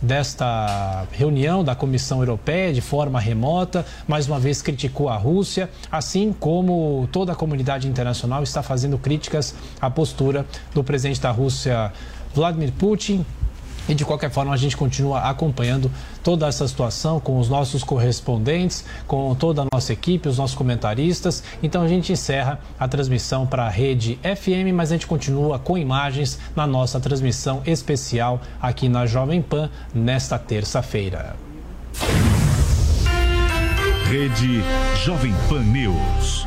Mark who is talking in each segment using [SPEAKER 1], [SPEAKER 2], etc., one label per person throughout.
[SPEAKER 1] desta reunião da Comissão Europeia de forma remota, mais uma vez criticou a Rússia, assim como toda a comunidade internacional está fazendo críticas à postura do presidente da Rússia, Vladimir Putin, e de qualquer forma, a gente continua acompanhando toda essa situação com os nossos correspondentes, com toda a nossa equipe, os nossos comentaristas. Então a gente encerra a transmissão para a rede FM, mas a gente continua com imagens na nossa transmissão especial aqui na Jovem Pan nesta terça-feira.
[SPEAKER 2] Rede Jovem Pan News.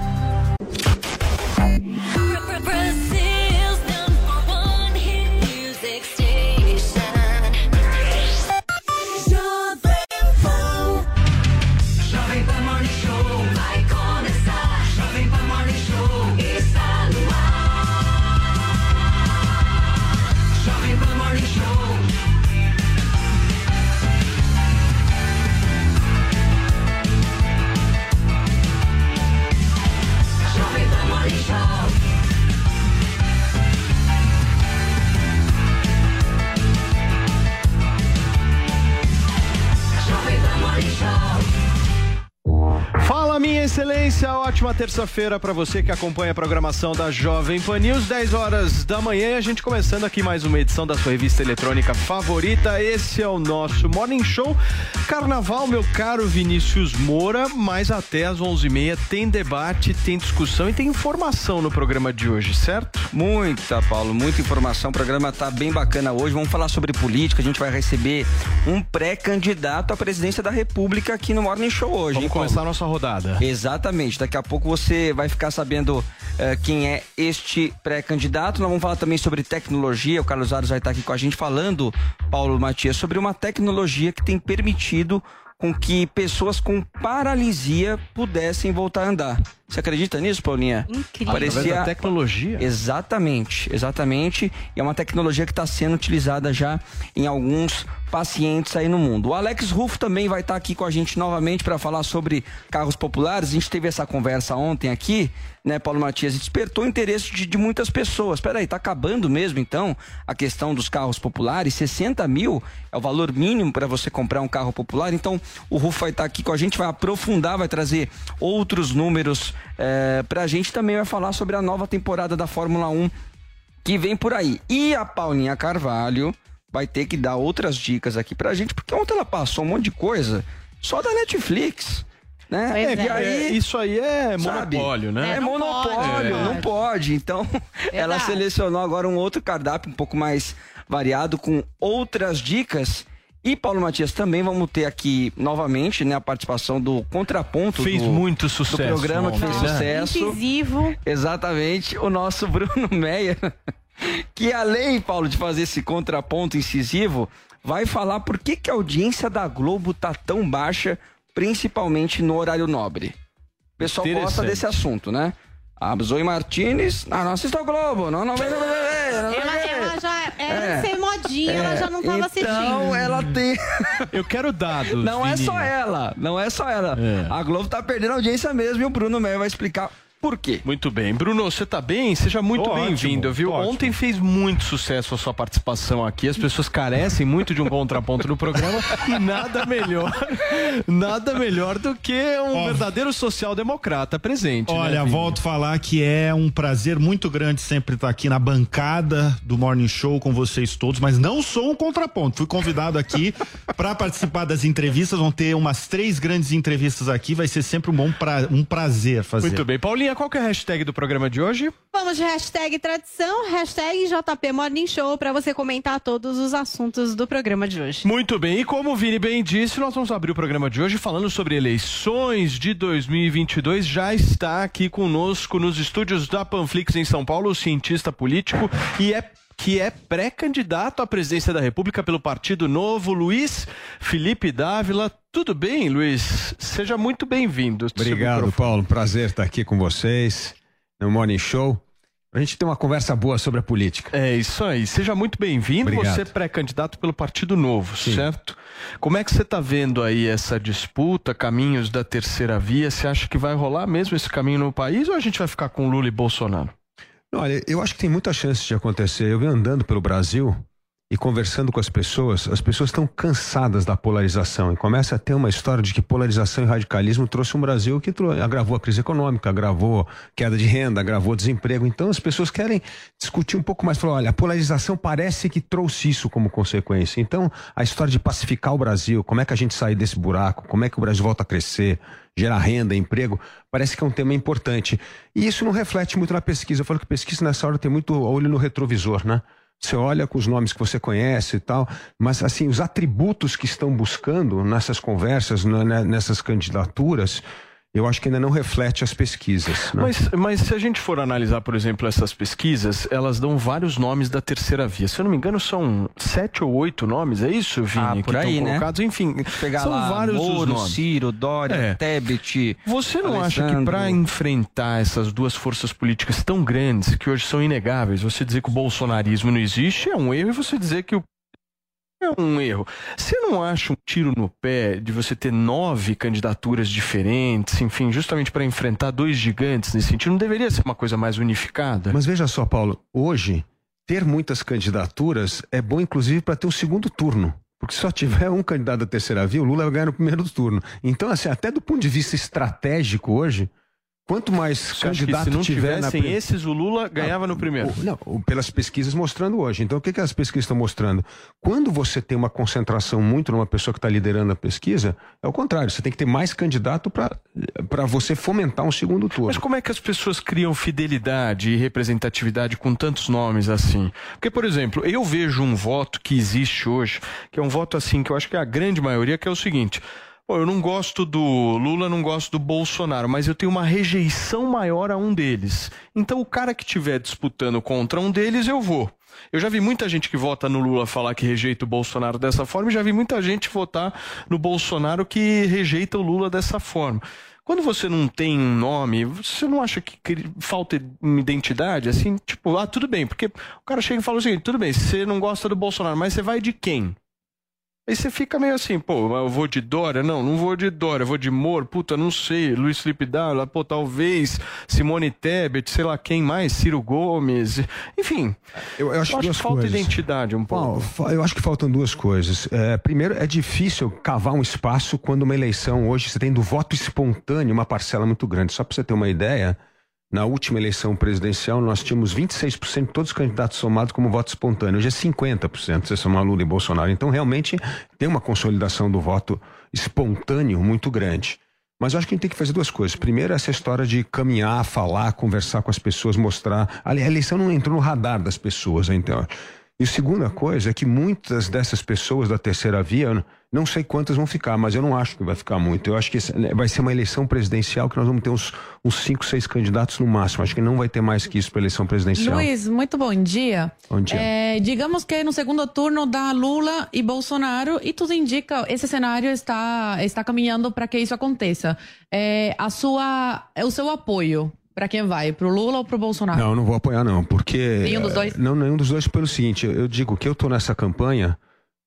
[SPEAKER 3] Excelência, ótima terça-feira para você que acompanha a programação da Jovem Pan News, 10 horas da manhã, e a gente começando aqui mais uma edição da sua revista eletrônica favorita. Esse é o nosso Morning Show. Carnaval, meu caro Vinícius Moura, mas até às 11h30 tem debate, tem discussão e tem informação no programa de hoje, certo?
[SPEAKER 4] Muita, Paulo, muita informação. O programa tá bem bacana hoje. Vamos falar sobre política. A gente vai receber um pré-candidato à presidência da República aqui no Morning Show hoje.
[SPEAKER 3] Vamos
[SPEAKER 4] hein,
[SPEAKER 3] começar a nossa rodada.
[SPEAKER 4] Exatamente. Daqui a pouco você vai ficar sabendo eh, quem é este pré-candidato. Nós vamos falar também sobre tecnologia. O Carlos Aros vai estar aqui com a gente falando, Paulo Matias, sobre uma tecnologia que tem permitido com que pessoas com paralisia pudessem voltar a andar. Você acredita nisso, Paulinha?
[SPEAKER 5] Incrível.
[SPEAKER 3] Através da tecnologia?
[SPEAKER 4] Exatamente, exatamente. E é uma tecnologia que está sendo utilizada já em alguns pacientes aí no mundo. O Alex Ruffo também vai estar aqui com a gente novamente para falar sobre carros populares. A gente teve essa conversa ontem aqui, né, Paulo Matias? Despertou o interesse de, de muitas pessoas. Peraí, tá acabando mesmo então a questão dos carros populares? 60 mil é o valor mínimo para você comprar um carro popular. Então o Ruffo vai estar aqui com a gente, vai aprofundar, vai trazer outros números é, para a gente. Também vai falar sobre a nova temporada da Fórmula 1 que vem por aí. E a Paulinha Carvalho vai ter que dar outras dicas aqui pra gente, porque ontem ela passou um monte de coisa só da Netflix. Né? E
[SPEAKER 5] é.
[SPEAKER 4] aí,
[SPEAKER 3] É, isso aí é
[SPEAKER 4] sabe?
[SPEAKER 3] monopólio, né?
[SPEAKER 4] É,
[SPEAKER 5] É,
[SPEAKER 4] monopólio,
[SPEAKER 5] pode.
[SPEAKER 4] não pode. Então, ela selecionou agora um outro cardápio um pouco mais variado, com outras dicas. E Paulo Matias, também vamos ter aqui novamente né, a participação do Contraponto
[SPEAKER 3] Fez
[SPEAKER 4] do,
[SPEAKER 3] muito
[SPEAKER 4] do
[SPEAKER 3] sucesso
[SPEAKER 4] programa que fez
[SPEAKER 3] né?
[SPEAKER 4] sucesso.
[SPEAKER 5] Incisivo.
[SPEAKER 4] Exatamente, o nosso Bruno Meyer, que além, Paulo, de fazer esse contraponto incisivo, vai falar por que, que a audiência da Globo tá tão baixa, principalmente no horário nobre. O pessoal gosta desse assunto, né? A Zoe Martinez, ah, não assista o Globo, não, não, não, não, não, não, não,
[SPEAKER 5] Ela, ela já era
[SPEAKER 4] É.
[SPEAKER 5] ser modinha, ela já não tava
[SPEAKER 4] então,
[SPEAKER 5] assistindo.
[SPEAKER 4] ela tem.
[SPEAKER 3] Eu quero dados.
[SPEAKER 4] Não é só ela, não é só ela.
[SPEAKER 3] É.
[SPEAKER 4] A Globo tá perdendo audiência mesmo e o Bruno Meyer vai explicar por quê.
[SPEAKER 3] Muito bem. Bruno, você tá bem? Seja muito bem-vindo, viu? Ontem fez muito sucesso a sua participação aqui. As pessoas carecem muito de um contraponto no programa e nada melhor, nada melhor do que um
[SPEAKER 6] Ó,
[SPEAKER 3] verdadeiro social-democrata presente.
[SPEAKER 6] Olha,
[SPEAKER 3] né,
[SPEAKER 6] volto a falar que é um prazer muito grande sempre estar aqui na bancada do Morning Show com vocês todos, mas não sou um contraponto. Fui convidado aqui para participar das entrevistas. Vão ter umas três grandes entrevistas aqui. Vai ser sempre um bom pra, um prazer fazer.
[SPEAKER 3] Muito bem. Paulinha Qual que é a hashtag do programa de hoje?
[SPEAKER 5] Vamos de hashtag tradição, hashtag JP Morning Show, pra você comentar todos os assuntos do programa de hoje.
[SPEAKER 3] Muito bem, e como o Vini bem disse, nós vamos abrir o programa de hoje falando sobre eleições de 2022. Já está aqui conosco nos estúdios da Panflix em São Paulo, o cientista político e é que é pré-candidato à presidência da República pelo Partido Novo, Luiz Felipe Dávila. Tudo bem, Luiz? Seja muito bem-vindo.
[SPEAKER 7] Obrigado, Paulo. Prazer estar aqui com vocês no Morning Show. A gente tem uma conversa boa sobre a política.
[SPEAKER 3] É isso aí. Seja muito bem-vindo. Você é pré-candidato pelo Partido Novo, certo? Como é que você está vendo aí essa disputa, caminhos da terceira via? Você acha que vai rolar mesmo esse caminho no país ou a gente vai ficar com Lula e Bolsonaro?
[SPEAKER 7] Olha, eu acho que tem muita chance de acontecer. Eu venho andando pelo Brasil e conversando com as pessoas, as pessoas estão cansadas da polarização e começa a ter uma história de que polarização e radicalismo trouxe um Brasil que agravou a crise econômica, agravou queda de renda, agravou desemprego. Então as pessoas querem discutir um pouco mais. Falar, olha, a polarização parece que trouxe isso como consequência. Então a história de pacificar o Brasil, como é que a gente sai desse buraco, como é que o Brasil volta a crescer, gerar renda, emprego, parece que é um tema importante. E isso não reflete muito na pesquisa. Eu falo que pesquisa nessa hora tem muito olho no retrovisor, né? Você olha com os nomes que você conhece e tal, mas assim, os atributos que estão buscando nessas conversas, na- nessas candidaturas, eu acho que ainda não reflete as pesquisas. Né?
[SPEAKER 3] Mas, mas se a gente for analisar, por exemplo, essas pesquisas, elas dão vários nomes da terceira via. Se eu não me engano, são sete ou oito nomes, é isso, Vini?
[SPEAKER 4] Ah,
[SPEAKER 3] que
[SPEAKER 4] por aí,
[SPEAKER 3] estão
[SPEAKER 4] né?
[SPEAKER 3] colocados. Enfim,
[SPEAKER 4] Pegar
[SPEAKER 3] são
[SPEAKER 4] lá,
[SPEAKER 3] vários os
[SPEAKER 4] Moro,
[SPEAKER 3] nomes.
[SPEAKER 4] Ciro, Dória,
[SPEAKER 3] É.
[SPEAKER 4] Tebet.
[SPEAKER 3] Você não acha que para enfrentar essas duas forças políticas tão grandes, que hoje são inegáveis, você dizer que o bolsonarismo não existe é um erro e você dizer que o é um erro. Você não acha um tiro no pé de você ter nove candidaturas diferentes, enfim, justamente para enfrentar dois gigantes nesse sentido? Não deveria ser uma coisa mais unificada?
[SPEAKER 7] Mas veja só, Paulo, hoje, ter muitas candidaturas é bom, inclusive, para ter um segundo turno. Porque se só tiver um candidato da terceira via, o Lula vai ganhar no primeiro turno. Então, assim, até do ponto de vista estratégico hoje, quanto mais
[SPEAKER 3] Você
[SPEAKER 7] candidato
[SPEAKER 3] se não
[SPEAKER 7] tiver na
[SPEAKER 3] tivessem esses, o Lula ganhava no primeiro.
[SPEAKER 7] Não, pelas pesquisas mostrando hoje. Então, o que, que as pesquisas estão mostrando? Quando você tem uma concentração muito numa pessoa que está liderando a pesquisa, é o contrário. Você tem que ter mais candidato para você fomentar um segundo turno.
[SPEAKER 3] Mas como é que as pessoas criam fidelidade e representatividade com tantos nomes assim? Porque, por exemplo, eu vejo um voto que existe hoje, que é um voto assim, que eu acho que é a grande maioria, que é o seguinte. Pô, eu não gosto do Lula, não gosto do Bolsonaro, mas eu tenho uma rejeição maior a um deles. Então, o cara que estiver disputando contra um deles, eu vou. Eu já vi muita gente que vota no Lula falar que rejeita o Bolsonaro dessa forma, e já vi muita gente votar no Bolsonaro que rejeita o Lula dessa forma. Quando você não tem um nome, você não acha que falta uma identidade? Assim, tipo, ah, tudo bem, porque o cara chega e fala o seguinte: tudo bem, você não gosta do Bolsonaro, mas você vai de quem? Aí você fica meio assim, pô, eu vou de Dória? Não, não vou de Dória, eu vou de Moro, puta, não sei, Luiz Felipe Dávila, pô, talvez Simone Tebet, sei lá quem mais, Ciro Gomes, enfim.
[SPEAKER 7] Eu, eu acho, duas
[SPEAKER 3] que falta
[SPEAKER 7] coisas.
[SPEAKER 3] identidade um pouco.
[SPEAKER 7] Eu acho que faltam duas coisas. É, primeiro, é difícil cavar um espaço quando uma eleição hoje você tem do voto espontâneo uma parcela muito grande. Só para você ter uma ideia, na última eleição presidencial nós tínhamos 26% de todos os candidatos somados como voto espontâneo. Hoje é 50% se somar Lula e Bolsonaro. Então, realmente, tem uma consolidação do voto espontâneo muito grande. Mas eu acho que a gente tem que fazer duas coisas. Primeiro, essa história de caminhar, falar, conversar com as pessoas, mostrar. A eleição não entrou no radar das pessoas, então. E a segunda coisa é que muitas dessas pessoas da terceira via, não- sei quantas vão ficar, mas eu não acho que vai ficar muito. Eu acho que né, vai ser uma eleição presidencial que nós vamos ter uns, uns cinco, seis candidatos no máximo. Acho que não vai ter mais que isso para eleição presidencial.
[SPEAKER 8] Luiz, muito bom dia.
[SPEAKER 7] Bom dia.
[SPEAKER 8] É, digamos que no segundo turno dá Lula e Bolsonaro e tudo indica esse cenário está está caminhando para que isso aconteça. É, a sua o seu apoio para quem vai, para o Lula ou para o Bolsonaro?
[SPEAKER 7] Não, não vou apoiar não, porque...
[SPEAKER 8] Nenhum dos dois?
[SPEAKER 7] eh, Não, nenhum dos dois pelo seguinte, eu digo que eu estou nessa campanha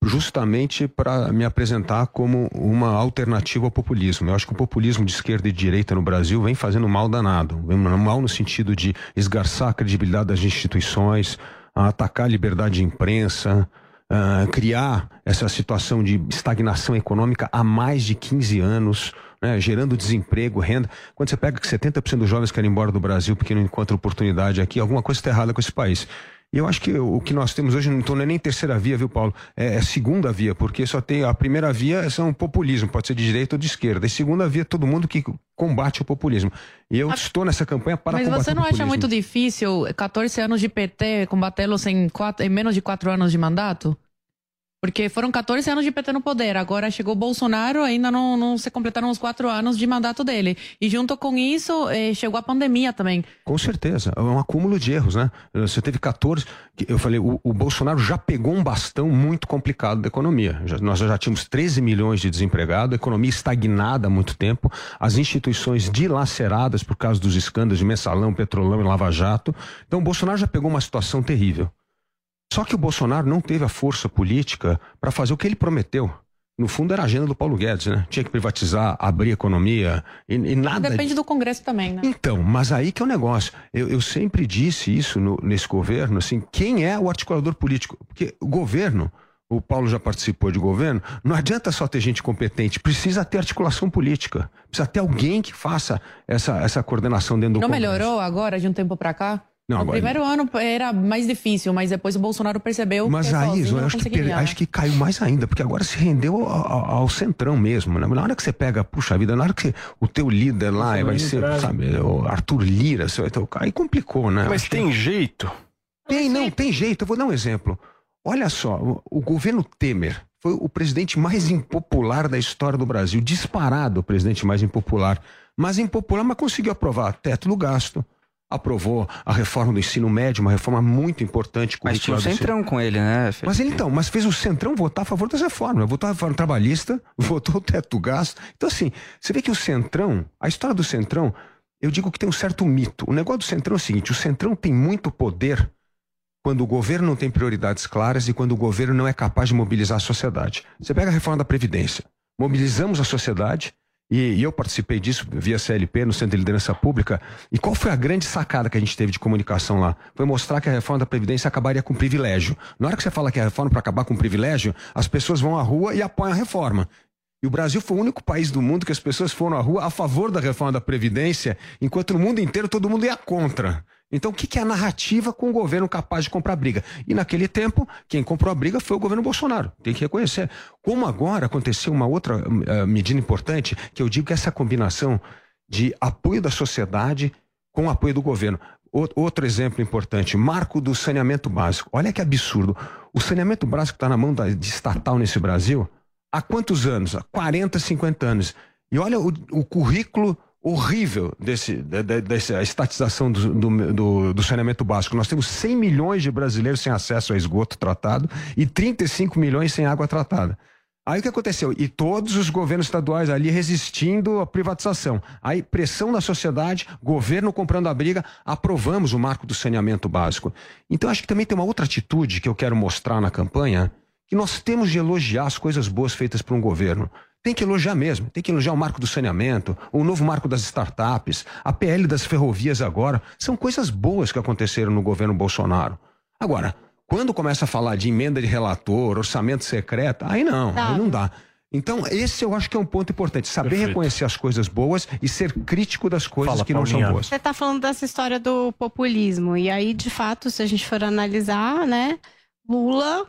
[SPEAKER 7] justamente para me apresentar como uma alternativa ao populismo. Eu acho que o populismo de esquerda e de direita no Brasil vem fazendo mal danado. Vem mal no sentido de esgarçar a credibilidade das instituições, atacar a liberdade de imprensa, ah, criar essa situação de estagnação econômica há mais de 15 anos, né, gerando desemprego, renda. Quando você pega que 70% dos jovens querem ir embora do Brasil porque não encontram oportunidade aqui, alguma coisa está errada com esse país. E eu acho que o que nós temos hoje então, não é nem terceira via, viu, Paulo? É, é segunda via, porque só tem a primeira via são populismo, pode ser de direita ou de esquerda. E segunda via é todo mundo que combate o populismo. E eu estou nessa campanha para
[SPEAKER 8] Mas
[SPEAKER 7] combater
[SPEAKER 8] você não acha muito difícil 14 anos de PT combatê-los em, quatro- em menos de 4 anos de mandato? Porque foram 14 anos de PT no poder. Agora chegou Bolsonaro, ainda não, não se completaram os 4 anos de mandato dele. E junto com isso, eh, chegou a pandemia também.
[SPEAKER 7] Com certeza, é um acúmulo de erros, né? Você teve 14, que eu falei, o, o Bolsonaro já pegou um bastão muito complicado da economia. Já- nós já tínhamos 13 milhões de desempregados, a economia estagnada há muito tempo, as instituições dilaceradas por causa dos escândalos de mensalão, petrolão e lava-jato. Então o Bolsonaro já pegou uma situação terrível. Só que o Bolsonaro não teve a força política para fazer o que ele prometeu. No fundo, era a agenda do Paulo Guedes, né? Tinha que privatizar, abrir a economia e, e nada.
[SPEAKER 8] Depende do Congresso também, né?
[SPEAKER 7] Então, mas aí que é o negócio. Eu, eu sempre disse isso no- nesse governo, assim, quem é o articulador político? Porque o governo, o Paulo já participou de governo, não adianta só ter gente competente, precisa ter articulação política. Precisa ter alguém que faça essa, essa coordenação dentro do
[SPEAKER 8] Não
[SPEAKER 7] Congresso.
[SPEAKER 8] melhorou agora, de um tempo pra cá?
[SPEAKER 7] Não,
[SPEAKER 8] no
[SPEAKER 7] agora-
[SPEAKER 8] primeiro ano era mais difícil, mas depois o Bolsonaro percebeu
[SPEAKER 7] Mas
[SPEAKER 8] que
[SPEAKER 7] aí,
[SPEAKER 8] sozinho
[SPEAKER 7] eu acho que, per- acho que caiu mais ainda, porque agora se rendeu ao, ao- ao centrão mesmo. Né? Na hora que você pega, puxa vida, na hora que você- o teu líder lá
[SPEAKER 3] Nossa,
[SPEAKER 7] vai ser,
[SPEAKER 3] traz-
[SPEAKER 7] sabe, o Arthur Lira, você vai tocar, aí complicou, né?
[SPEAKER 3] Mas
[SPEAKER 7] Acho que-
[SPEAKER 3] tem jeito?
[SPEAKER 7] Tem, não, tem jeito. Eu vou dar um exemplo. Olha só, o, o governo Temer foi o presidente mais impopular da história do Brasil. Disparado o presidente mais impopular. Mas impopular, mas conseguiu aprovar teto do gasto. Aprovou a reforma do ensino médio, uma reforma muito importante.
[SPEAKER 4] Mas tinha o Centrão com ele, né?
[SPEAKER 7] mas ele então, mas fez o Centrão votar a favor das reformas. Votou a reforma trabalhista, votou o teto do gasto. Então, assim, você vê que o Centrão, a história do Centrão, eu digo que tem um certo mito. O negócio do Centrão é o seguinte: o Centrão tem muito poder quando o governo não tem prioridades claras e quando o governo não é capaz de mobilizar a sociedade. Você pega a reforma da Previdência. Mobilizamos a sociedade, e, e eu participei disso via CLP, no Centro de Liderança Pública. E qual foi a grande sacada que a gente teve de comunicação lá? Foi mostrar que a reforma da Previdência acabaria com privilégio. Na hora que você fala que é a reforma para acabar com privilégio, as pessoas vão à rua e apoiam a reforma. E o Brasil foi o único país do mundo que as pessoas foram à rua a favor da reforma da Previdência, enquanto no mundo inteiro todo mundo ia contra. Então, o que é a narrativa com o governo capaz de comprar briga? E naquele tempo, quem comprou a briga foi o governo Bolsonaro. Tem que reconhecer. Como agora aconteceu uma outra eh, medida importante, que eu digo que essa combinação de apoio da sociedade com apoio do governo. Outro exemplo importante, marco do saneamento básico. Olha que absurdo. O saneamento básico está na mão da, de estatal nesse Brasil há quantos anos? Há 40, 50 anos. E olha o, o currículo horrível desse, de- de- dessa estatização do, do, do- do saneamento básico. Nós temos 100 milhões de brasileiros sem acesso a esgoto tratado e 35 milhões sem água tratada. Aí o que aconteceu? E todos os governos estaduais ali resistindo à privatização. Aí pressão na sociedade, governo comprando a briga, aprovamos o marco do saneamento básico. Então acho que também tem uma outra atitude que eu quero mostrar na campanha, que nós temos de elogiar as coisas boas feitas por um governo. Tem que elogiar mesmo, tem que elogiar o marco do saneamento, o novo marco das startups, a PL das ferrovias agora. São coisas boas que aconteceram no governo Bolsonaro. Agora, quando começa a falar de emenda de relator, orçamento secreto, aí não,
[SPEAKER 5] Tá.
[SPEAKER 7] aí não dá. Então, esse eu acho que é um ponto importante. Saber
[SPEAKER 3] Perfeito.
[SPEAKER 7] reconhecer as coisas boas e ser crítico das coisas
[SPEAKER 3] Fala,
[SPEAKER 7] que não
[SPEAKER 3] Paulinha.
[SPEAKER 7] são boas.
[SPEAKER 5] Você está falando dessa história do populismo. E aí, de fato, se a gente for analisar, né? Lula,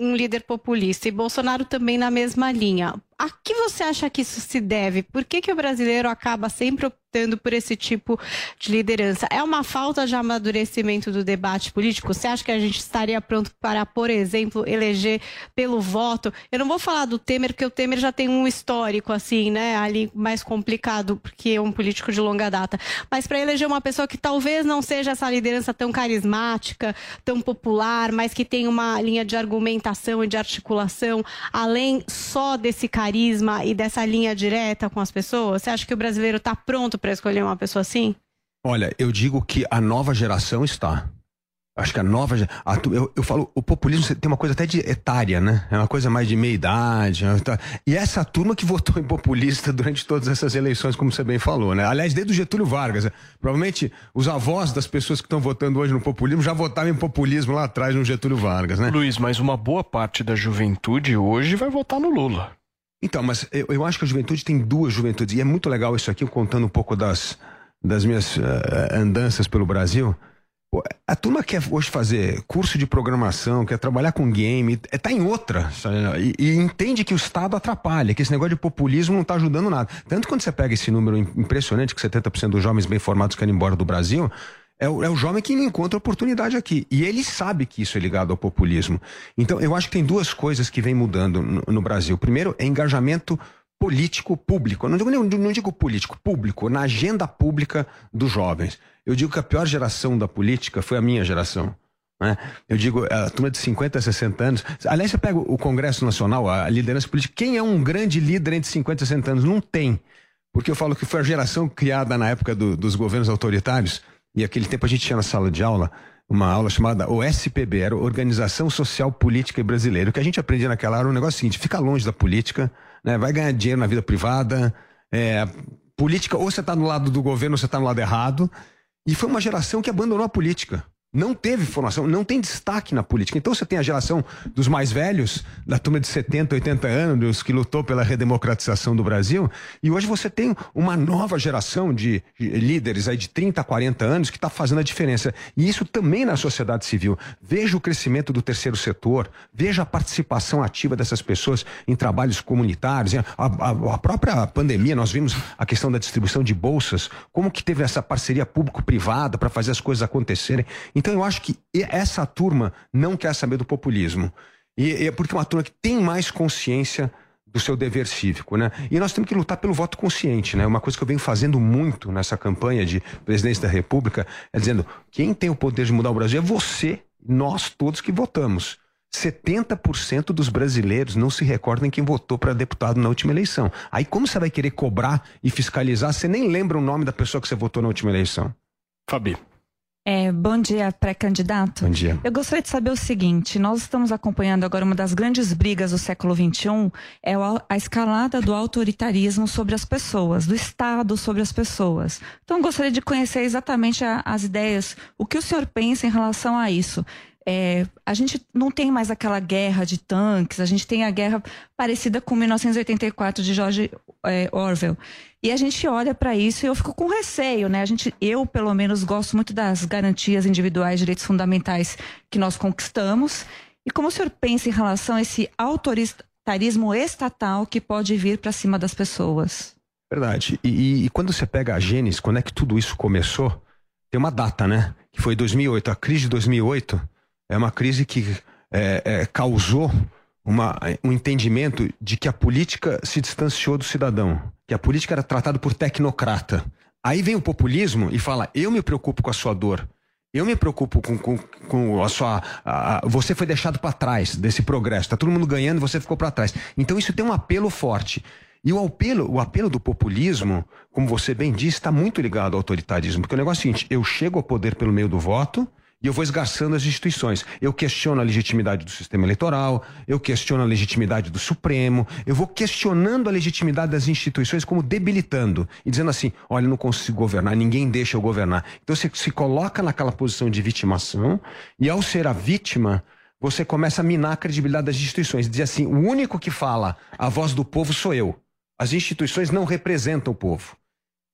[SPEAKER 5] um líder populista, e Bolsonaro também na mesma linha. A que você acha que isso se deve? Por que, que o brasileiro acaba sempre optando por esse tipo de liderança? É uma falta de amadurecimento do debate político? Você acha que a gente estaria pronto para, por exemplo, eleger pelo voto? Eu não vou falar do Temer, porque o Temer já tem um histórico, assim, né? Ali mais complicado, porque é um político de longa data. Mas para eleger uma pessoa que talvez não seja essa liderança tão carismática, tão popular, mas que tem uma linha de argumentação e de articulação, além só desse carisma e dessa linha direta com as pessoas? Você acha que o brasileiro está pronto para escolher uma pessoa assim?
[SPEAKER 7] Olha, eu digo que a nova geração está. Acho que a nova. ge- a tu- eu, eu falo, o populismo tem uma coisa até de etária, né? É uma coisa mais de meia idade. Tá- E essa turma que votou em populista durante todas essas eleições, como você bem falou, né? Aliás, desde o Getúlio Vargas. né? Provavelmente os avós das pessoas que estão votando hoje no populismo já votavam em populismo lá atrás no Getúlio Vargas, né?
[SPEAKER 3] Luiz, mas uma boa parte da juventude hoje vai votar no Lula.
[SPEAKER 7] Então, mas eu, eu acho que a juventude tem duas juventudes. E é muito legal isso aqui, contando um pouco das, das minhas eh, andanças pelo Brasil. A turma quer hoje fazer curso de programação, quer trabalhar com game, é, tá em outra. E, e entende que o Estado atrapalha, que esse negócio de populismo não tá ajudando nada. Tanto quando você pega esse número im- impressionante, que 70% dos jovens bem formados querem ir embora do Brasil, é o, é o jovem que não encontra oportunidade aqui. E ele sabe que isso é ligado ao populismo. Então, eu acho que tem duas coisas que vem mudando no, no Brasil. Primeiro, é engajamento político público. Eu Não digo, nem- não digo político, público, na agenda pública dos jovens. Eu digo que a pior geração da política foi a minha geração. né? Eu digo, a turma de 50 a 60 anos. Aliás, você pega o Congresso Nacional, a liderança política. Quem é um grande líder entre 50 e 60 anos? Não tem. Porque eu falo que foi a geração criada na época do- dos governos autoritários, e aquele tempo a gente tinha na sala de aula uma aula chamada OSPB, era Organização Social Política Brasileira. O que a gente aprendia naquela era o negócio seguinte: fica longe da política, né? vai ganhar dinheiro na vida privada, é, política, ou você está no lado do governo ou você está no lado errado. E foi uma geração que abandonou a política. Não teve formação, não tem destaque na política. Então você tem a geração dos mais velhos, da turma de 70, 80 anos, que lutou pela redemocratização do Brasil, e hoje você tem uma nova geração de líderes aí de 30, 40 anos que está fazendo a diferença. E isso também na sociedade civil. Veja o crescimento do terceiro setor, veja a participação ativa dessas pessoas em trabalhos comunitários. A, a- a própria pandemia, nós vimos a questão da distribuição de bolsas, como que teve essa parceria público-privada para fazer as coisas acontecerem. Então eu acho que essa turma não quer saber do populismo. E é porque é uma turma que tem mais consciência do seu dever cívico, né? E nós temos que lutar pelo voto consciente, né? Uma coisa que eu venho fazendo muito nessa campanha de presidência da República é dizendo: quem tem o poder de mudar o Brasil é você, nós todos que votamos. 70% dos brasileiros não se recordam em quem votou para deputado na última eleição. Aí como você vai querer cobrar e fiscalizar? Você nem lembra o nome da pessoa que você votou na última eleição.
[SPEAKER 3] Fabi.
[SPEAKER 9] É, bom dia, pré-candidato.
[SPEAKER 7] Bom dia.
[SPEAKER 9] Eu gostaria de saber o seguinte: nós estamos acompanhando agora uma das grandes brigas do século XXI, é a escalada do autoritarismo sobre as pessoas, do Estado sobre as pessoas. Então, eu gostaria de conhecer exatamente a- as ideias, o que o senhor pensa em relação a isso. É, a gente não tem mais aquela guerra de tanques, a gente tem a guerra parecida com 1984 de George é, Orwell. E a gente olha para isso e eu fico com receio, né? A gente, eu pelo menos gosto muito das garantias individuais, direitos fundamentais que nós conquistamos. E como o senhor pensa em relação a esse autoritarismo estatal que pode vir para cima das pessoas?
[SPEAKER 7] Verdade. E, e- e quando você pega a Gênesis, quando é que tudo isso começou? Tem uma data, né? Que foi 2008. A crise de 2008 é uma crise que é, é, causou uma, um entendimento de que a política se distanciou do cidadão, que a política era tratada por tecnocrata. Aí vem o populismo e fala: eu me preocupo com a sua dor. Eu me preocupo com, com, com a sua. a- você foi deixado para trás desse progresso. Tá todo mundo ganhando você ficou para trás. Então isso tem um apelo forte. E o apelo, o apelo do populismo, como você bem disse, está muito ligado ao autoritarismo. Porque o negócio é o seguinte: eu chego ao poder pelo meio do voto e eu vou esgarçando as instituições. Eu questiono a legitimidade do sistema eleitoral, eu questiono a legitimidade do Supremo, eu vou questionando a legitimidade das instituições como debilitando e dizendo assim: olha, eu não consigo governar, ninguém deixa eu governar. Então você se coloca naquela posição de vitimação e ao ser a vítima, você começa a minar a credibilidade das instituições. Dizer assim: o único que fala a voz do povo sou eu. As instituições não representam o povo.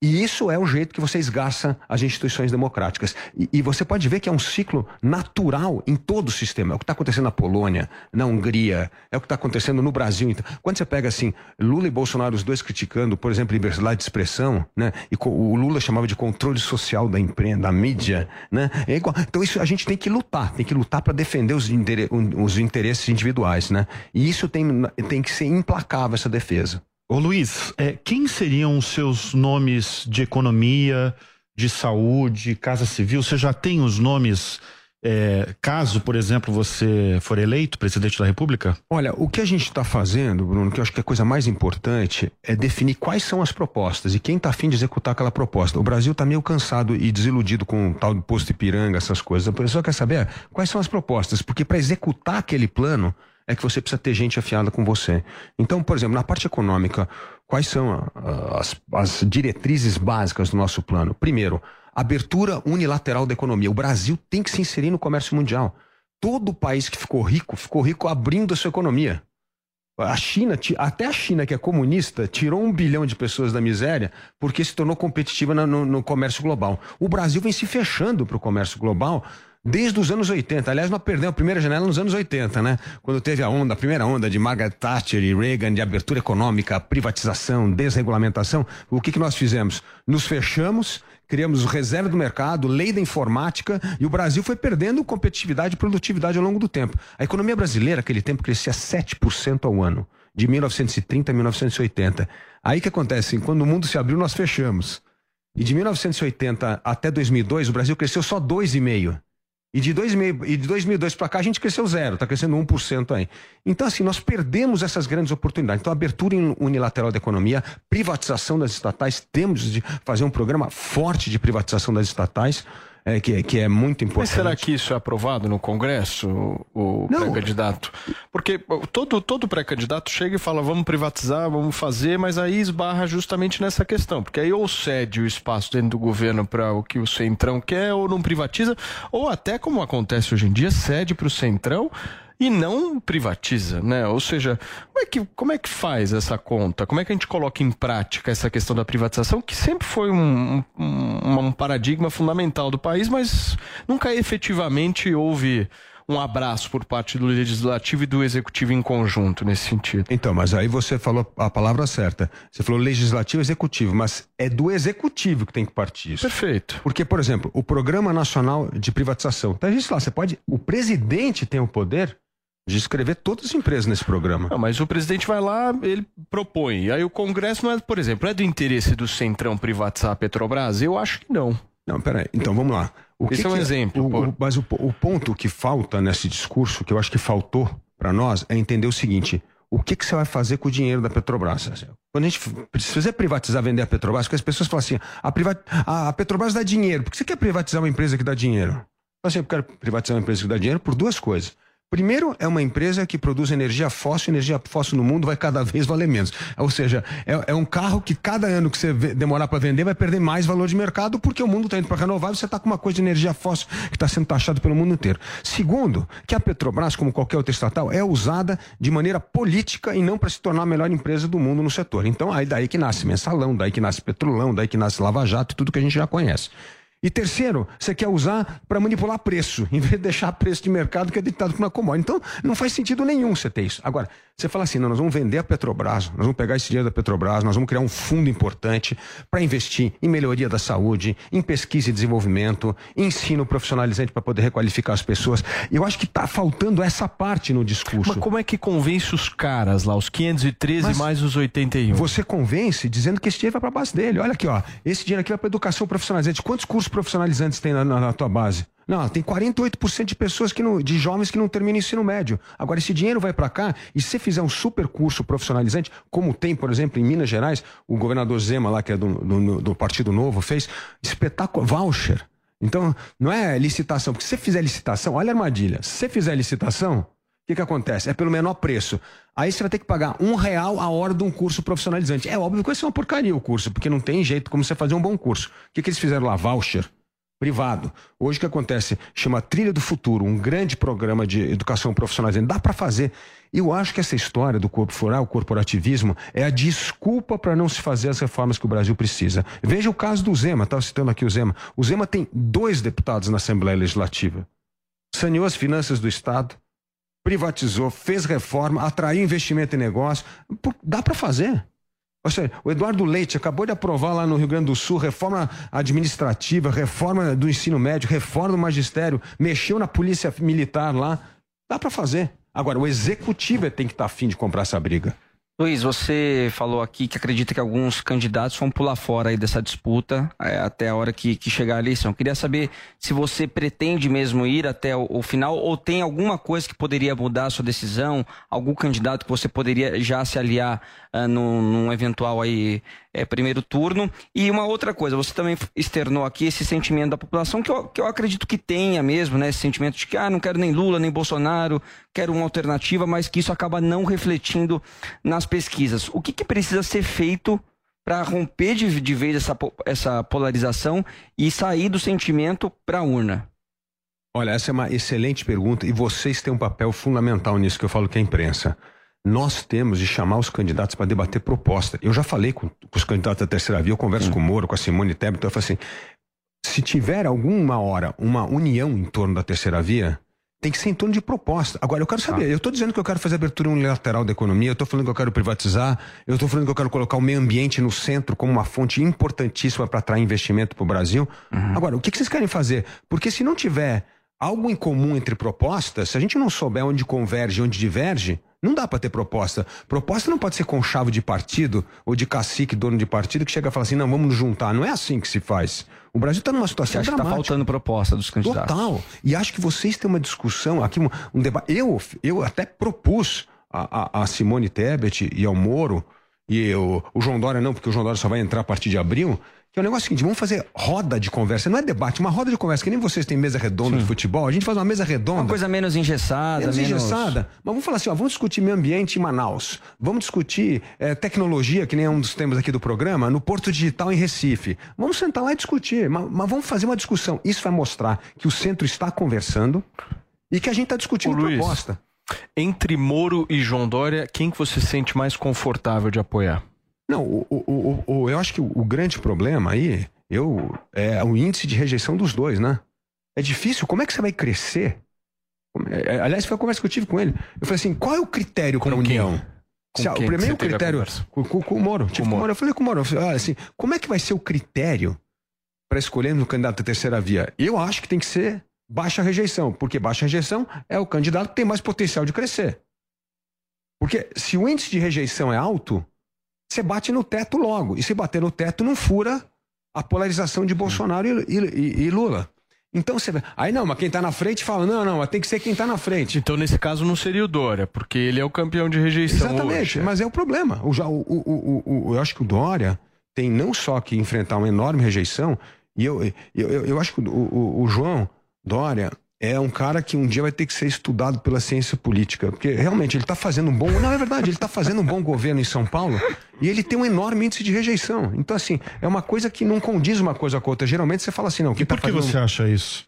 [SPEAKER 7] E isso é o jeito que você esgarça as instituições democráticas. E, e você pode ver que é um ciclo natural em todo o sistema. É o que está acontecendo na Polônia, na Hungria, é o que está acontecendo no Brasil. Então, quando você pega assim, Lula e Bolsonaro, os dois criticando, por exemplo, liberdade de expressão, né? E o Lula chamava de controle social da imprensa, da mídia, né? É. Então isso a gente tem que lutar, tem que lutar para defender os, os interesses individuais, né? E isso tem, tem que ser implacável essa defesa.
[SPEAKER 6] Ô Luiz, é, quem seriam os seus nomes de economia, de saúde, casa civil? Você já tem os nomes, é, caso, por exemplo, você for eleito presidente da República?
[SPEAKER 7] Olha, o que a gente está fazendo, Bruno, que eu acho que a coisa mais importante é definir quais são as propostas e quem está afim de executar aquela proposta. O Brasil está meio cansado e desiludido com o tal do posto Ipiranga, essas coisas. A pessoa quer saber quais são as propostas, porque para executar aquele plano é que você precisa ter gente afiada com você. Então, por exemplo, na parte econômica, quais são as, as diretrizes básicas do nosso plano? Primeiro, abertura unilateral da economia. O Brasil tem que se inserir no comércio mundial. Todo país que ficou rico, ficou rico abrindo a sua economia. A China, até a China, que é comunista, tirou um bilhão de pessoas da miséria porque se tornou competitiva no, no comércio global. O Brasil vem se fechando para o comércio global desde os anos 80. Aliás, nós perdemos a primeira janela nos anos 80, né? Quando teve a onda, a primeira onda de Margaret Thatcher e Reagan de abertura econômica, privatização, desregulamentação. O que, que nós fizemos? Nos fechamos, criamos reserva do mercado, lei da informática e o Brasil foi perdendo competitividade e produtividade ao longo do tempo. A economia brasileira, naquele tempo, crescia 7% ao ano, de 1930 a 1980. Aí que acontece? Quando o mundo se abriu, nós fechamos. E de 1980 até 2002, o Brasil cresceu só 2,5%. E de 2000 e de 2002 para cá a gente cresceu zero, está crescendo 1% aí. Então, assim, nós perdemos essas grandes oportunidades. Então, abertura unilateral da economia, privatização das estatais, temos de fazer um programa forte de privatização das estatais, é, que, é- que é muito
[SPEAKER 3] Mas
[SPEAKER 7] importante.
[SPEAKER 3] será que isso é aprovado no Congresso, o o pré-candidato? Porque todo, todo pré-candidato chega e fala, vamos privatizar, vamos fazer, mas aí esbarra justamente nessa questão. Porque aí ou cede o espaço dentro do governo para o que o Centrão quer, ou não privatiza, ou até como acontece hoje em dia, cede para o Centrão e não privatiza, né? Ou seja, como é, que, como é que faz essa conta? Como é que a gente coloca em prática essa questão da privatização, que sempre foi um, um, um paradigma fundamental do país, mas nunca efetivamente houve um abraço por parte do legislativo e do executivo em conjunto nesse sentido.
[SPEAKER 7] Então, mas aí você falou a palavra certa. Você falou legislativo e executivo, mas é do executivo que tem que partir isso.
[SPEAKER 3] Perfeito.
[SPEAKER 7] Porque, por exemplo, o Programa Nacional de Privatização. Tá isso lá, você pode. O presidente tem o poder de escrever todas as empresas nesse programa.
[SPEAKER 3] Não, mas o presidente vai lá, ele propõe. Aí o Congresso não é, por exemplo, é do interesse do Centrão privatizar a Petrobras? Eu acho que não.
[SPEAKER 7] Não, peraí. Então vamos lá. O
[SPEAKER 3] Esse é um exemplo,
[SPEAKER 7] o- o- mas o, o ponto que falta nesse discurso, que eu acho que faltou para nós, é entender o seguinte: o que, que você vai fazer com o dinheiro da Petrobras? Quando a gente se fizer privatizar, vender a Petrobras, porque as pessoas falam assim: a, priva- a- a Petrobras dá dinheiro. Por que você quer privatizar uma empresa que dá dinheiro? Fala Assim, eu quero privatizar uma empresa que dá dinheiro por duas coisas. Primeiro, é uma empresa que produz energia fóssil, energia fóssil no mundo vai cada vez valer menos. Ou seja, é, é um carro que cada ano que você demorar para vender vai perder mais valor de mercado porque o mundo está indo para renovável você está com uma coisa de energia fóssil que está sendo taxado pelo mundo inteiro. Segundo, que a Petrobras, como qualquer outra estatal, é usada de maneira política e não para se tornar a melhor empresa do mundo no setor. Então, aí daí que nasce mensalão, daí que nasce petrolão, daí que nasce lava-jato e tudo que a gente já conhece. E terceiro, você quer usar para manipular preço, em vez de deixar preço de mercado que é ditado por uma commodity. Então, não faz sentido nenhum você ter isso. Agora, você fala assim, não, nós vamos vender a Petrobras, nós vamos pegar esse dinheiro da Petrobras, nós vamos criar um fundo importante para investir em melhoria da saúde, em pesquisa e desenvolvimento, em ensino profissionalizante para poder requalificar as pessoas. E eu acho que está faltando essa parte no discurso.
[SPEAKER 3] Mas como é que convence os caras lá, os 513
[SPEAKER 7] Mas
[SPEAKER 3] mais os 81?
[SPEAKER 7] Você convence dizendo que esse dinheiro vai para a base dele. Olha aqui, ó. Esse dinheiro aqui vai para educação profissionalizante. Quantos cursos profissionalizantes tem na, na- na tua base? Não, tem 48% de pessoas que não, de jovens que não terminam ensino médio. Agora, esse dinheiro vai para cá e se fizer um super curso profissionalizante, como tem, por exemplo, em Minas Gerais, o governador Zema, lá, que é do, do, do Partido Novo, fez espetáculo voucher. Então, não é licitação, porque se fizer licitação, olha a armadilha. Se fizer licitação, o que, que acontece? É pelo menor preço. Aí você vai ter que pagar um real a hora de um curso profissionalizante. É óbvio que vai ser uma porcaria o curso, porque não tem jeito como você fazer um bom curso. O que, que eles fizeram lá? Voucher. Privado. Hoje o que acontece? Chama Trilha do Futuro, um grande programa de educação profissionalizante. Dá para fazer. Eu acho que essa história do corpo floral, o corporativismo, é a desculpa para não se fazer as reformas que o Brasil precisa. Veja o caso do Zema, estava citando aqui o Zema. O Zema tem dois deputados na Assembleia Legislativa. Saneou as finanças do Estado, privatizou, fez reforma, atraiu investimento em negócio. Dá para fazer. Ou seja, o Eduardo Leite acabou de aprovar lá no Rio Grande do Sul reforma administrativa, reforma do ensino médio, reforma do magistério, mexeu na polícia militar lá. Dá para fazer. Agora, o executivo tem que estar afim de comprar essa briga.
[SPEAKER 4] Luiz, você falou aqui que acredita que alguns candidatos vão pular fora aí dessa disputa é, até a hora que, que chegar a eleição. Queria saber se você pretende mesmo ir até o, o final ou tem alguma coisa que poderia mudar a sua decisão, algum candidato que você poderia já se aliar ah, num, num eventual aí é, primeiro turno. E uma outra coisa, você também externou aqui esse sentimento da população que eu, que eu acredito que tenha mesmo, né? Esse sentimento de que ah, não quero nem Lula, nem Bolsonaro, quero uma alternativa, mas que isso acaba não refletindo nas pesquisas. O que, que precisa ser feito para romper de, de vez essa, essa polarização e sair do sentimento para a urna?
[SPEAKER 7] Olha, essa é uma excelente pergunta e vocês têm um papel fundamental nisso que eu falo que é a imprensa. Nós temos de chamar os candidatos para debater proposta. Eu já falei com, os candidatos da terceira via, eu converso com o Moro, com a Simone Tebet, então eu falo assim, se tiver alguma hora uma união em torno da terceira via, tem que ser em torno de proposta. Agora, eu quero saber, eu estou dizendo que eu quero fazer abertura unilateral da economia, eu estou falando que eu quero privatizar, eu estou falando que eu quero colocar o meio ambiente no centro como uma fonte importantíssima para atrair investimento para o Brasil. Agora, o que, que vocês querem fazer? Porque se não tiver algo em comum entre propostas, se a gente não souber onde converge e onde diverge, não dá para ter proposta. Proposta não pode ser com chave de partido ou de cacique, dono de partido, que chega e fala assim: não, vamos nos juntar. Não é assim que se faz. O Brasil está numa situação
[SPEAKER 4] Você acha que tá
[SPEAKER 7] dramática.
[SPEAKER 4] faltando proposta dos candidatos?
[SPEAKER 7] Total. E acho que vocês têm uma discussão aqui, um, um debate. Eu, eu até propus a, a, a Simone Tebet e ao Moro, e o, o João Dória não, porque o João Dória só vai entrar a partir de abril. Que é o negócio seguinte: vamos fazer roda de conversa. Não é debate, uma roda de conversa, que nem vocês têm mesa redonda de futebol. A gente faz uma mesa redonda.
[SPEAKER 4] Uma coisa menos engessada,
[SPEAKER 7] Menos
[SPEAKER 4] menos...
[SPEAKER 7] engessada. Mas vamos falar assim, ó, vamos discutir meio ambiente em Manaus. Vamos discutir eh, tecnologia, que nem é um dos temas aqui do programa, no Porto Digital em Recife. Vamos sentar lá e discutir. Mas, mas vamos fazer uma discussão. Isso vai mostrar que o centro está conversando e que a gente está discutindo
[SPEAKER 3] Ô, Luiz,
[SPEAKER 7] proposta.
[SPEAKER 3] Entre Moro e João Dória, quem que você se sente mais confortável de apoiar?
[SPEAKER 7] Não, o, o- o- o- eu acho que o, o grande problema aí eu, é o índice de rejeição dos dois, né? É difícil. Como é que você vai crescer? É- é- aliás, foi a conversa que eu tive com ele. Eu falei assim: qual é o critério para
[SPEAKER 3] quem?
[SPEAKER 7] união?
[SPEAKER 3] Com
[SPEAKER 7] Se a- o primeiro
[SPEAKER 3] a
[SPEAKER 7] critério. Com, com- com o Moro. Tive com o Moro. Eu falei com o Moro. falei, olha, assim, como é que vai ser o critério para escolher no candidato da terceira via? Eu acho que tem que ser baixa rejeição, porque baixa rejeição é o candidato que tem mais potencial de crescer. Porque se o índice de rejeição é alto, você bate no teto logo. E se bater no teto, não fura a polarização de Bolsonaro e, e- e Lula. Então você. Aí não, mas quem tá na frente fala: não, não, mas tem que ser quem tá na frente.
[SPEAKER 3] Então, nesse caso, não seria o Dória, porque ele é o campeão de rejeição
[SPEAKER 7] Exatamente,
[SPEAKER 3] hoje.
[SPEAKER 7] mas é o problema. O- o- o- o- eu acho que o Dória tem não só que enfrentar uma enorme rejeição, e eu, eu, eu, eu acho que o, o- o João Dória é um cara que um dia vai ter que ser estudado pela ciência política, porque realmente ele está fazendo um bom. Não, é verdade, ele está fazendo um bom governo em São Paulo e ele tem um enorme índice de rejeição. Então, assim, é uma coisa que não condiz uma coisa com a outra. Geralmente você fala assim, não, que
[SPEAKER 6] Por que você acha isso?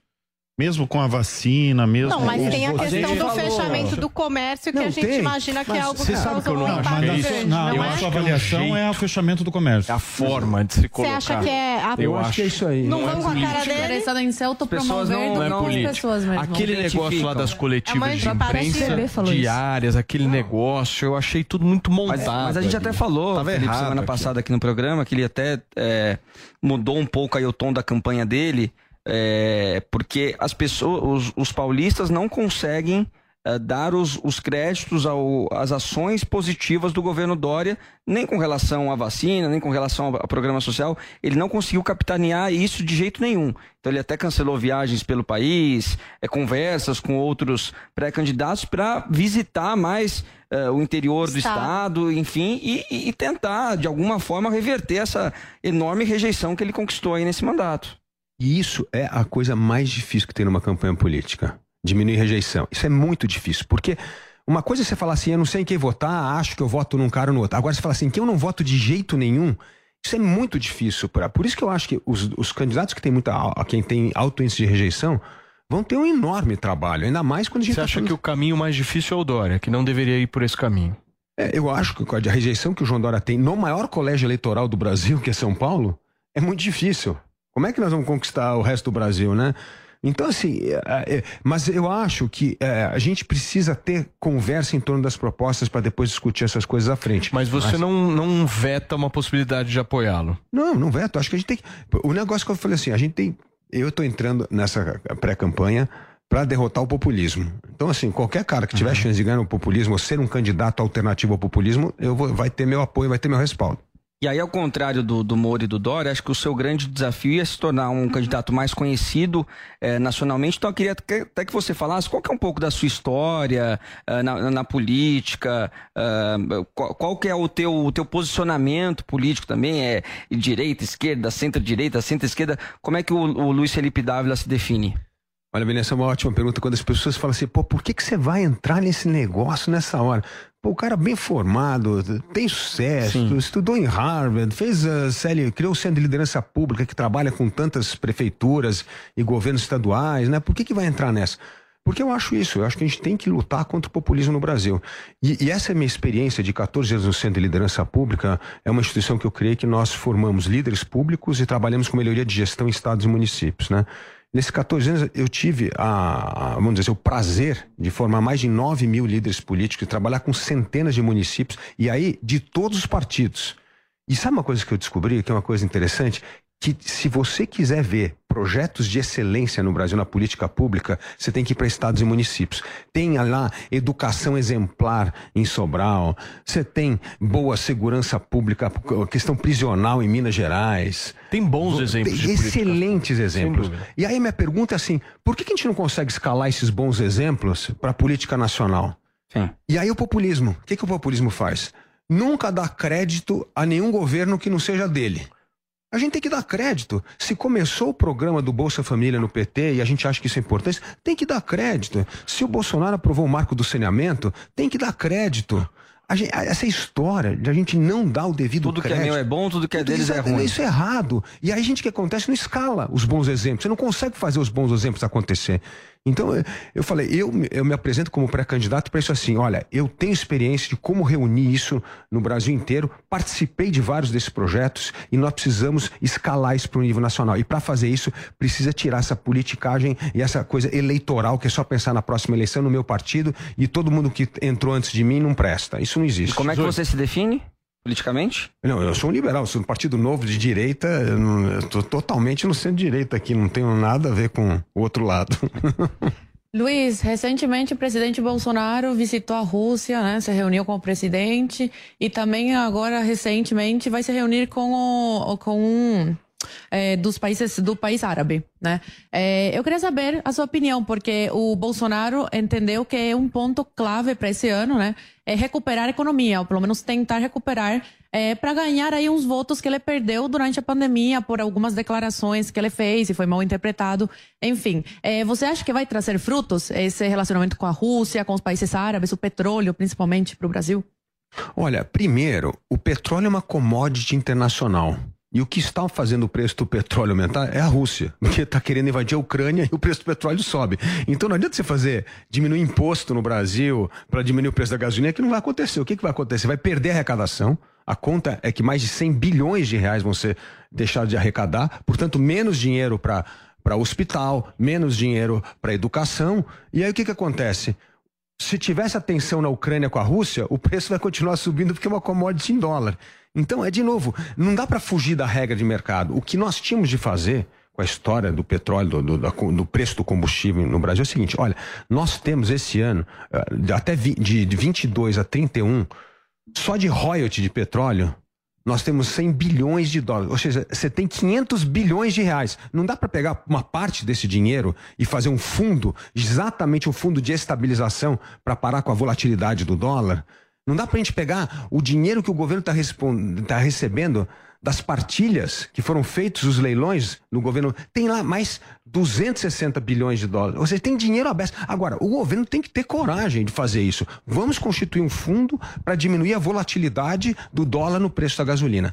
[SPEAKER 6] Mesmo com a vacina, mesmo.
[SPEAKER 5] Não, mas tem a
[SPEAKER 6] você-
[SPEAKER 5] questão do fechamento do comércio que
[SPEAKER 6] Não,
[SPEAKER 5] a gente
[SPEAKER 6] tem.
[SPEAKER 5] imagina que é algo
[SPEAKER 6] você
[SPEAKER 5] que
[SPEAKER 6] sabe
[SPEAKER 5] causa
[SPEAKER 6] que eu
[SPEAKER 5] um
[SPEAKER 6] não acho que é isso.
[SPEAKER 5] grande,
[SPEAKER 6] Não,
[SPEAKER 5] não
[SPEAKER 6] a
[SPEAKER 5] é?
[SPEAKER 6] sua avaliação é o fechamento do comércio.
[SPEAKER 3] É a forma de se
[SPEAKER 5] Você
[SPEAKER 3] colocar.
[SPEAKER 5] acha que é a...
[SPEAKER 3] Eu acho que é isso aí.
[SPEAKER 5] Não,
[SPEAKER 3] Não é
[SPEAKER 5] vão com a cara dele?
[SPEAKER 8] Interessado em ser autopromover
[SPEAKER 3] não
[SPEAKER 8] do
[SPEAKER 3] é política.
[SPEAKER 8] pessoas mesmo.
[SPEAKER 3] Aquele negócio lá das
[SPEAKER 5] É
[SPEAKER 3] coletivas de imprensa diárias, aquele negócio, eu achei tudo muito montado.
[SPEAKER 4] Mas, a gente até falou,
[SPEAKER 3] Tava
[SPEAKER 4] Felipe,
[SPEAKER 3] errado
[SPEAKER 4] semana passada aqui no programa, que ele até é, mudou um pouco aí o tom da campanha dele, é, porque as pessoas, os, os paulistas não conseguem é, dar os, os créditos ao- às ações positivas do governo Dória, nem com relação à vacina, nem com relação ao, programa social. Ele não conseguiu capitanear isso de jeito nenhum. Então ele até cancelou viagens pelo país, é, conversas com outros pré-candidatos para visitar mais é, o interior do
[SPEAKER 5] Estado.
[SPEAKER 4] estado, enfim, e- e tentar de alguma forma reverter essa enorme rejeição que ele conquistou aí nesse mandato.
[SPEAKER 7] E isso é a coisa mais difícil que tem numa campanha política. Diminuir rejeição. Isso é muito difícil, porque uma coisa é você falar assim, eu não sei em quem votar, acho que eu voto num cara ou no outro. Agora você fala assim, que eu não voto de jeito nenhum, isso é muito difícil. Pra, por isso que eu acho que os, os candidatos que têm muita, quem tem alto índice de rejeição, vão ter um enorme trabalho. Ainda mais quando a gente
[SPEAKER 3] Você
[SPEAKER 7] tá
[SPEAKER 3] acha
[SPEAKER 7] falando-
[SPEAKER 3] que o caminho mais difícil é o Dória, que não deveria ir por esse caminho?
[SPEAKER 7] É, eu acho que a rejeição que o João Dória tem no maior colégio eleitoral do Brasil, que é São Paulo, é muito difícil. Como é que nós vamos conquistar o resto do Brasil, né? Então, assim, é, é, mas eu acho que é, a gente precisa ter conversa em torno das propostas para depois discutir essas coisas à frente.
[SPEAKER 3] Mas você não, não veta uma possibilidade de apoiá-lo.
[SPEAKER 7] Não, não veto. Acho que a gente tem. O negócio que eu falei assim, a gente tem. Eu tô entrando nessa pré-campanha para derrotar o populismo. Então, assim, qualquer cara que tiver chance de ganhar no populismo ou ser um candidato alternativo ao populismo, eu vou, vai ter meu apoio, vai ter meu respaldo.
[SPEAKER 4] E aí, ao contrário do, do Moro e do Dória, acho que o seu grande desafio é se tornar um candidato mais conhecido eh, nacionalmente. Então, eu queria que- até que você falasse qual que é um pouco da sua história eh, na, na política, eh, qual, qual que é o teu, o teu posicionamento político também, é direita, esquerda, centro-direita, centro-esquerda. Como é que o, o Luiz Felipe Dávila se define?
[SPEAKER 7] Olha, Beni, essa é uma ótima pergunta quando as pessoas falam assim, pô, por que, que você vai entrar nesse negócio nessa hora? Pô, o cara bem formado, tem sucesso, estudou em Harvard, fez a série, criou o Centro de Liderança Pública que trabalha com tantas prefeituras e governos estaduais, né? Por que, que vai entrar nessa? Porque eu acho isso, eu acho que a gente tem que lutar contra o populismo no Brasil. E, e essa é a minha experiência de 14 anos no Centro de Liderança Pública, é uma instituição que eu criei que nós formamos líderes públicos e trabalhamos com melhoria de gestão em estados e municípios, né? Nesses 14 anos, eu tive a, a- vamos dizer, assim, o prazer de formar mais de 9 mil líderes políticos e trabalhar com centenas de municípios, e aí de todos os partidos. E sabe uma coisa que eu descobri, que é uma coisa interessante? Que se você quiser ver projetos de excelência no Brasil na política pública, você tem que ir para estados e municípios. Tem lá educação exemplar em Sobral, você tem boa segurança pública, questão prisional em Minas Gerais.
[SPEAKER 3] Tem bons
[SPEAKER 7] Tem
[SPEAKER 3] exemplos de política.
[SPEAKER 7] excelentes exemplos. E aí minha pergunta é assim, por que que a gente não consegue escalar esses bons exemplos para a política nacional? E aí o populismo, o que, que o populismo faz? Nunca dá crédito a nenhum governo que não seja dele. A gente tem que dar crédito. Se começou o programa do Bolsa Família no PT e a gente acha que isso é importante, tem que dar crédito. Se o Bolsonaro aprovou o marco do saneamento, tem que dar crédito. A gente- essa história de a gente não dar o devido
[SPEAKER 4] Tudo que é
[SPEAKER 7] crédito.
[SPEAKER 4] meu é bom, tudo que é
[SPEAKER 7] Tudo
[SPEAKER 4] deles
[SPEAKER 7] isso
[SPEAKER 4] é ruim.
[SPEAKER 7] Isso é errado. E aí, gente, o que acontece? Não escala os bons exemplos. Você não consegue fazer os bons exemplos acontecer. Então, eu- eu falei, eu, me- eu me apresento como pré-candidato para isso assim: olha, eu tenho experiência de como reunir isso no Brasil inteiro, participei de vários desses projetos e nós precisamos escalar isso para o nível nacional. E para fazer isso, precisa tirar essa politicagem e essa coisa eleitoral que é só pensar na próxima eleição no meu partido e todo mundo que entrou antes de mim não presta. Isso não existe.
[SPEAKER 4] E como é que você se define politicamente?
[SPEAKER 7] Não, eu sou um liberal, sou um partido novo de direita, tô totalmente no centro-direita aqui, não tenho nada a ver com o outro lado.
[SPEAKER 8] Luiz, recentemente o presidente Bolsonaro visitou a Rússia, né? Se reuniu com o presidente e também agora recentemente vai se reunir com o, com um é, dos países do país árabe, né? É, eu queria saber a sua opinião porque o Bolsonaro entendeu que é um ponto clave para esse ano, né? É recuperar a economia, ou pelo menos tentar recuperar para ganhar aí uns votos que ele perdeu durante a pandemia por algumas declarações que ele fez e foi mal interpretado. Enfim, é, você acha que vai trazer frutos esse relacionamento com a Rússia, com os países árabes, o petróleo, principalmente para o Brasil?
[SPEAKER 7] Olha, primeiro, o petróleo é uma commodity internacional. E o que está fazendo o preço do petróleo aumentar é a Rússia, porque está querendo invadir a Ucrânia e o preço do petróleo sobe. Então não adianta você fazer diminuir imposto no Brasil para diminuir o preço da gasolina, que não vai acontecer. O que, que vai acontecer? Vai perder a arrecadação. A conta é que mais de 100 bilhões de reais vão ser deixados de arrecadar, portanto, menos dinheiro para hospital, menos dinheiro para educação. E aí o que, que acontece? Se tivesse a tensão na Ucrânia com a Rússia, o preço vai continuar subindo porque é uma commodity em dólar. Então, é de novo, não dá para fugir da regra de mercado. O que nós tínhamos de fazer com a história do petróleo, do, do- do preço do combustível no Brasil é o seguinte: olha, nós temos esse ano, eh, até vi- de 22 a 31, só de royalty de petróleo, nós temos 100 bilhões de dólares. Ou seja, você tem 500 bilhões de reais. Não dá para pegar uma parte desse dinheiro e fazer um fundo, exatamente um fundo de estabilização para parar com a volatilidade do dólar? Não dá para a gente pegar o dinheiro que o governo está recebendo das partilhas que foram feitos os leilões no governo. Tem lá mais 260 bilhões de dólares. Ou seja, tem dinheiro aberto. Agora, o governo tem que ter coragem de fazer isso. Vamos constituir um fundo para diminuir a volatilidade do dólar no preço da gasolina.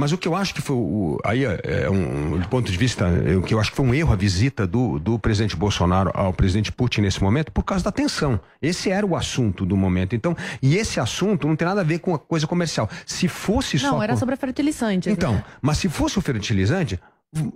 [SPEAKER 7] Mas o que eu acho que foi o, aí é é um do ponto de vista, é, o que eu acho que foi um erro a visita do, do presidente Bolsonaro ao presidente Putin nesse momento por causa da tensão. Esse era o assunto do momento. Então, e esse assunto não tem nada a ver com a coisa comercial. Se fosse só
[SPEAKER 8] Não, era sobre fertilizantes.
[SPEAKER 7] então,
[SPEAKER 8] né?
[SPEAKER 7] mas se fosse o fertilizante,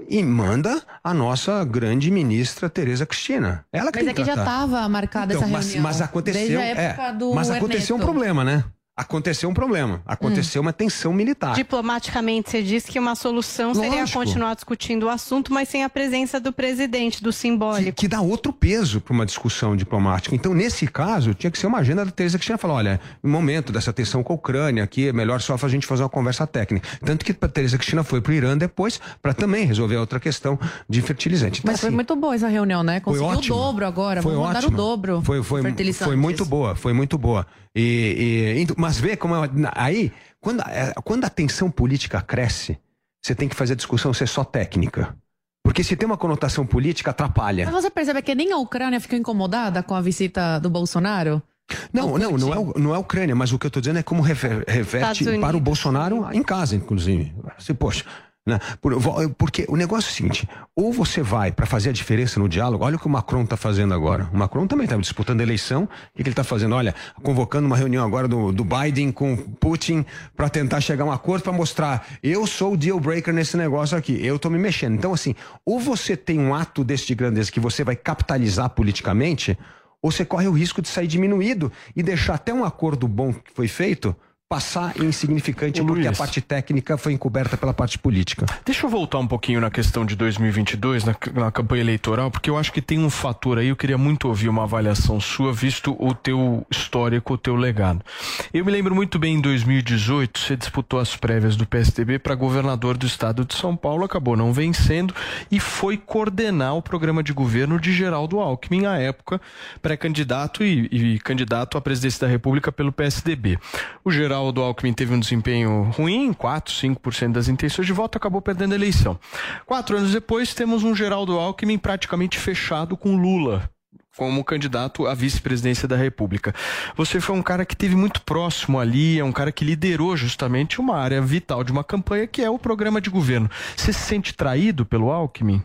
[SPEAKER 7] e manda a nossa grande ministra Tereza Cristina. Ela que
[SPEAKER 8] Mas é que já estava marcada
[SPEAKER 7] Então,
[SPEAKER 8] essa
[SPEAKER 7] mas,
[SPEAKER 8] reunião.
[SPEAKER 7] mas aconteceu,
[SPEAKER 8] Desde a época
[SPEAKER 7] é,
[SPEAKER 8] do
[SPEAKER 7] mas aconteceu um problema, né? Aconteceu um problema. Aconteceu uma tensão militar.
[SPEAKER 5] Diplomaticamente, você disse que uma solução seria
[SPEAKER 7] Lógico.
[SPEAKER 5] continuar discutindo o assunto, mas sem a presença do presidente, do simbólico.
[SPEAKER 7] que dá outro peso para uma discussão diplomática. Então, nesse caso, tinha que ser uma agenda da Teresa Cristina falar: olha, no momento dessa tensão com a Ucrânia, aqui é melhor só a gente fazer uma conversa técnica. Tanto que a Teresa Cristina foi para o Irã depois para também resolver a outra questão de fertilizante. Então,
[SPEAKER 8] Mas foi
[SPEAKER 7] assim,
[SPEAKER 8] muito boa essa reunião, né?
[SPEAKER 7] Foi
[SPEAKER 8] Conseguiu o
[SPEAKER 7] ótimo.
[SPEAKER 8] dobro agora.
[SPEAKER 7] Foi
[SPEAKER 8] Vamos mandar o
[SPEAKER 7] ótimo.
[SPEAKER 8] dobro.
[SPEAKER 7] Foi, foi,
[SPEAKER 8] fertilizantes.
[SPEAKER 7] foi muito boa, foi muito boa. E, e- ent- mas vê como é, aí, quando, a- é, quando a tensão política cresce, você tem que fazer a discussão ser só técnica. Porque se tem uma conotação política, atrapalha.
[SPEAKER 8] Mas você percebe que nem a Ucrânia ficou incomodada com a visita do Bolsonaro?
[SPEAKER 7] Não, não, não é, não é a Ucrânia, mas o que eu tô dizendo é como rever- reverte para o Bolsonaro em casa, inclusive. Assim, poxa, Né? Por- Porque o negócio é o seguinte: ou você vai para fazer a diferença no diálogo, olha o que o Macron está fazendo agora. O Macron também está disputando a eleição. O que, que ele está fazendo? Olha, convocando uma reunião agora do, do Biden com Putin para tentar chegar a um acordo para mostrar eu sou o deal breaker nesse negócio aqui, eu estou me mexendo. Então, assim, ou você tem um ato desse de grandeza que você vai capitalizar politicamente, ou você corre o risco de sair diminuído e deixar até um acordo bom que foi feito passar insignificante
[SPEAKER 3] Ô,
[SPEAKER 7] porque a
[SPEAKER 3] Luiz.
[SPEAKER 7] parte técnica foi encoberta pela parte política.
[SPEAKER 3] Deixa eu voltar um pouquinho na questão de 2022, na, na campanha eleitoral, porque eu acho que tem um fator aí, eu queria muito ouvir uma avaliação sua, visto o teu histórico, o teu legado. Eu me lembro muito bem, em 2018, você disputou as prévias do PSDB para governador do estado de São Paulo, acabou não vencendo e foi coordenar o programa de governo de Geraldo Alckmin, à época, pré-candidato e, e candidato à presidência da República pelo PSDB. O Geraldo Alckmin teve um desempenho ruim, 4, 5% das intenções de voto, acabou perdendo a eleição. Quatro anos depois, temos um Geraldo Alckmin praticamente fechado com Lula como candidato à vice-presidência da República. Você foi um cara que teve muito próximo ali, é um cara que liderou justamente uma área vital de uma campanha que é o programa de governo. Você se sente traído pelo Alckmin?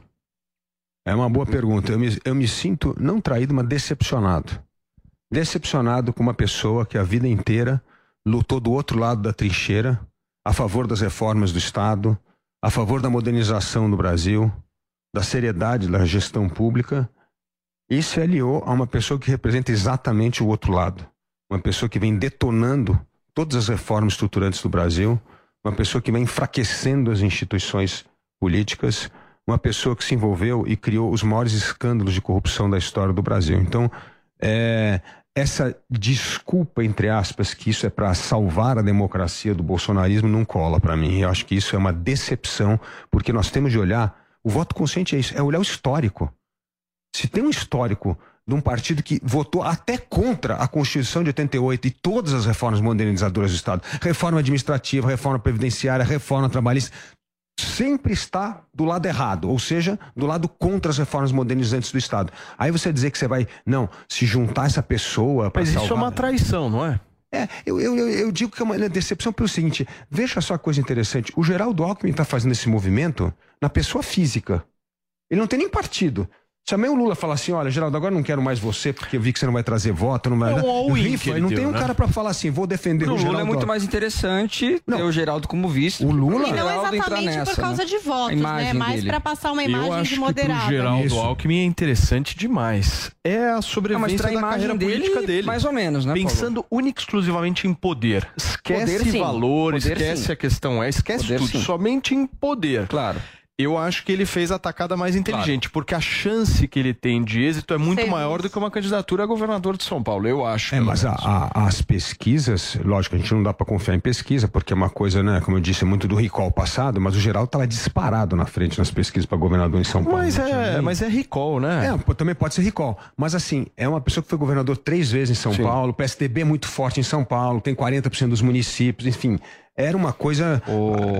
[SPEAKER 7] É uma boa pergunta. Eu me, eu me sinto não traído, mas decepcionado. Decepcionado com uma pessoa que a vida inteira lutou do outro lado da trincheira, a favor das reformas do Estado, a favor da modernização do Brasil, da seriedade da gestão pública, e se aliou a uma pessoa que representa exatamente o outro lado. Uma pessoa que vem detonando todas as reformas estruturantes do Brasil, uma pessoa que vem enfraquecendo as instituições políticas, uma pessoa que se envolveu e criou os maiores escândalos de corrupção da história do Brasil. Então, é, essa desculpa, entre aspas, que isso é para salvar a democracia do bolsonarismo, não cola para mim. Eu acho que isso é uma decepção, porque nós temos de olhar. O voto consciente é isso, é olhar o histórico. Se tem um histórico de um partido que votou até contra a Constituição de 88 e todas as reformas modernizadoras do Estado, reforma administrativa, reforma previdenciária, reforma trabalhista, sempre está do lado errado, ou seja, do lado contra as reformas modernizantes do Estado. Aí você dizer que você vai, não, se juntar essa pessoa para
[SPEAKER 3] Mas isso é
[SPEAKER 7] salvar...
[SPEAKER 3] uma traição, não é?
[SPEAKER 7] É, eu, eu, eu, eu digo que é uma decepção pelo seguinte: veja só a coisa interessante. O Geraldo Alckmin está fazendo esse movimento na pessoa física. Ele não tem nem partido. Se amanhã o Lula falar assim, olha, Geraldo, agora eu não quero mais você porque eu vi que você não vai trazer voto, não vai.
[SPEAKER 4] É um
[SPEAKER 7] Rifa,
[SPEAKER 4] ele
[SPEAKER 7] não
[SPEAKER 4] deu,
[SPEAKER 7] tem um
[SPEAKER 4] né?
[SPEAKER 7] cara para falar assim, vou defender
[SPEAKER 4] Pro
[SPEAKER 7] o
[SPEAKER 4] Lula
[SPEAKER 7] Geraldo
[SPEAKER 4] é muito mais interessante ter o Geraldo como vice.
[SPEAKER 7] O Lula?
[SPEAKER 5] E não exatamente por causa de votos, né? Mais para passar uma
[SPEAKER 3] Eu
[SPEAKER 5] imagem
[SPEAKER 3] acho
[SPEAKER 5] de
[SPEAKER 3] que
[SPEAKER 5] moderado.
[SPEAKER 3] pro Geraldo Alckmin é interessante demais. É a sobrevivência
[SPEAKER 4] pra
[SPEAKER 3] da
[SPEAKER 4] imagem
[SPEAKER 3] carreira
[SPEAKER 4] dele,
[SPEAKER 3] política dele.
[SPEAKER 4] mais ou menos, né?
[SPEAKER 3] Pensando única e exclusivamente em poder. Esquece
[SPEAKER 4] Poder,
[SPEAKER 3] valor,
[SPEAKER 4] Poder,
[SPEAKER 3] esquece
[SPEAKER 4] sim.
[SPEAKER 3] a questão, é, esquece
[SPEAKER 4] Poder,
[SPEAKER 3] tudo,
[SPEAKER 4] sim.
[SPEAKER 3] somente em poder.
[SPEAKER 4] Claro.
[SPEAKER 3] Eu acho que ele fez a tacada mais inteligente, porque a chance que ele tem de êxito é muito maior do que uma candidatura a governador de São Paulo, eu acho.
[SPEAKER 7] É, mas a- a- as pesquisas, lógico, a gente não dá para confiar em pesquisa, porque é uma coisa, né, como eu disse, é muito do recall passado, mas o Geraldo estava disparado na frente nas pesquisas para governador em São Paulo.
[SPEAKER 3] Mas é, mas é recall, né?
[SPEAKER 7] É, pô, também pode ser recall. Mas assim, é uma pessoa que foi governador três vezes em São
[SPEAKER 3] Sim.
[SPEAKER 7] Paulo, o PSDB é muito forte em São Paulo, tem 40% dos municípios, enfim. Era uma coisa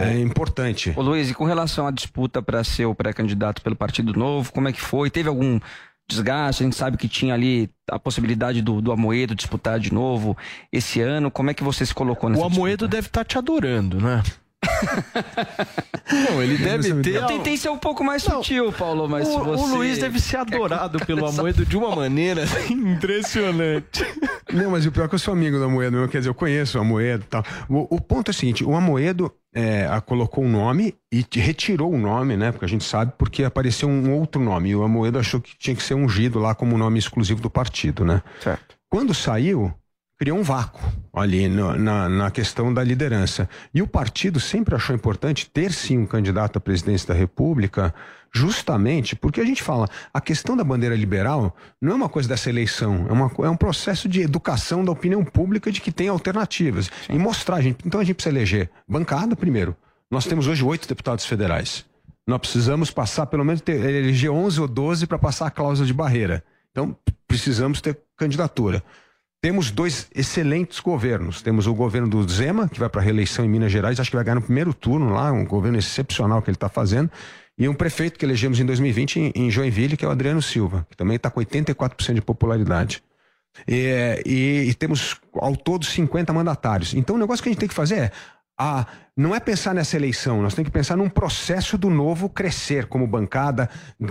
[SPEAKER 7] é, importante.
[SPEAKER 4] Ô Luiz, e com relação à disputa para ser o pré-candidato pelo Partido Novo, como é que foi? Teve algum desgaste? A gente sabe que tinha ali a possibilidade do, do Amoedo disputar de novo esse ano. Como é que você se colocou nessa
[SPEAKER 3] O Amoedo deve estar te adorando, né? Não, ele deve ter.
[SPEAKER 4] Eu tentei ser um pouco mais sutil, Paulo, mas
[SPEAKER 3] o,
[SPEAKER 4] se
[SPEAKER 3] o
[SPEAKER 4] você...
[SPEAKER 3] Luiz deve ser adorado pelo Amoedo de uma maneira impressionante.
[SPEAKER 7] Não, mas o pior é que eu sou amigo do Amoedo, quer dizer, eu conheço o Amoedo e tal. O, o ponto é o seguinte: o Amoedo é, a- colocou um nome e retirou o nome, né? Porque a gente sabe porque apareceu um outro nome. E o Amoedo achou que tinha que ser ungido lá como nome exclusivo do partido, né?
[SPEAKER 3] Certo.
[SPEAKER 7] Quando saiu, criou um vácuo ali no- na, na questão da liderança. E o partido sempre achou importante ter sim um candidato à presidência da República, justamente porque a gente fala, a questão da bandeira liberal não é uma coisa dessa eleição, é, uma, é um processo de educação da opinião pública de que tem alternativas. E mostrar, a gente, então a gente precisa eleger bancada primeiro. Nós temos hoje oito deputados federais. Nós precisamos passar, pelo menos, ter, eleger 11 ou 12 para passar a cláusula de barreira. Então, precisamos ter candidatura. Temos dois excelentes governos. Temos o governo do Zema, que vai para a reeleição em Minas Gerais, acho que vai ganhar no primeiro turno lá, um governo excepcional que ele está fazendo. E um prefeito que elegemos em 2020 em, Joinville, que é o Adriano Silva, que também está com 84% de popularidade. E, e- e temos ao todo 50 mandatários. Então o negócio que a gente tem que fazer é a, não é pensar nessa eleição, nós temos que pensar num processo do novo crescer como bancada,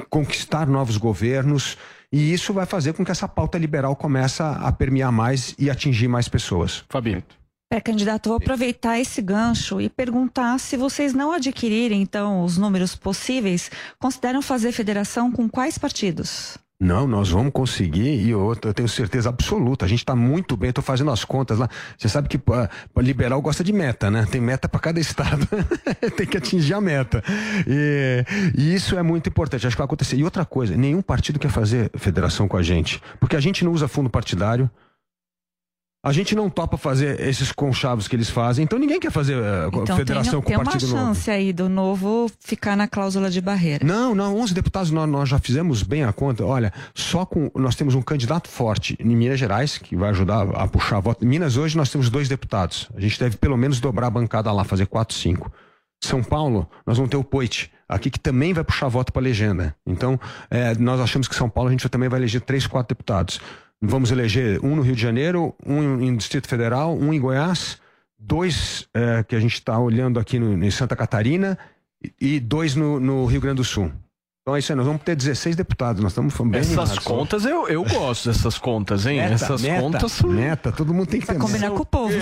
[SPEAKER 7] conquistar novos governos, e isso vai fazer com que essa pauta liberal comece a permear mais e atingir mais pessoas.
[SPEAKER 3] Fabio.
[SPEAKER 9] É, candidato, vou aproveitar esse gancho e perguntar se vocês não adquirirem, então, os números possíveis, consideram fazer federação com quais partidos?
[SPEAKER 7] Não, nós vamos conseguir e eu, eu tenho certeza absoluta. A gente está muito bem, estou fazendo as contas lá. Você sabe que ah, liberal gosta de meta, né? Tem meta para cada estado. Tem que atingir a meta. E, e isso é muito importante. Acho que vai acontecer. E outra coisa, nenhum partido quer fazer federação com a gente, porque a gente não usa fundo partidário. A gente não topa fazer esses conchavos que eles fazem, então ninguém quer fazer eh,
[SPEAKER 9] Então
[SPEAKER 7] federação
[SPEAKER 9] tem,
[SPEAKER 7] com
[SPEAKER 9] tem
[SPEAKER 7] o
[SPEAKER 9] uma
[SPEAKER 7] partido novo.
[SPEAKER 9] chance aí do novo ficar na cláusula de barreira.
[SPEAKER 7] Não, não, 11 deputados nós, nós já fizemos bem a conta. Olha, só com nós temos um candidato forte em Minas Gerais que vai ajudar a puxar voto. Em Minas hoje nós temos dois deputados. A gente deve pelo menos dobrar a bancada lá, fazer quatro, cinco. São Paulo, nós vamos ter o Poit, aqui que também vai puxar voto para legenda. Então, eh, nós achamos que São Paulo a gente também vai eleger três, quatro deputados. Vamos eleger um no Rio de Janeiro, um em Distrito Federal, um em Goiás, dois eh, que a gente está olhando aqui no, em Santa Catarina e, dois no, no Rio Grande do Sul. Então é isso aí, nós vamos ter 16 deputados, nós estamos bem
[SPEAKER 3] Essas
[SPEAKER 7] animados.
[SPEAKER 3] contas, eu, eu gosto dessas contas, hein?
[SPEAKER 7] Meta,
[SPEAKER 3] Essas
[SPEAKER 7] meta,
[SPEAKER 3] contas.
[SPEAKER 7] Meta, todo mundo tem que ter
[SPEAKER 9] Combinar com o povo.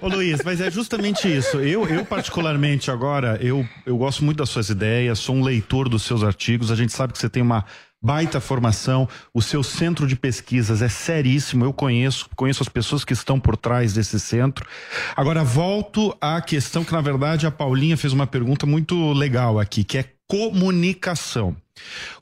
[SPEAKER 6] Ô Luiz, mas é justamente isso. Eu, eu particularmente agora, eu, eu gosto muito das suas ideias, sou um leitor dos seus artigos. A gente sabe que você tem uma baita formação, o seu centro de pesquisas é seríssimo. Eu conheço, conheço as pessoas que estão por trás desse centro. Agora volto à questão que na verdade a Paulinha fez uma pergunta muito legal aqui, que é comunicação.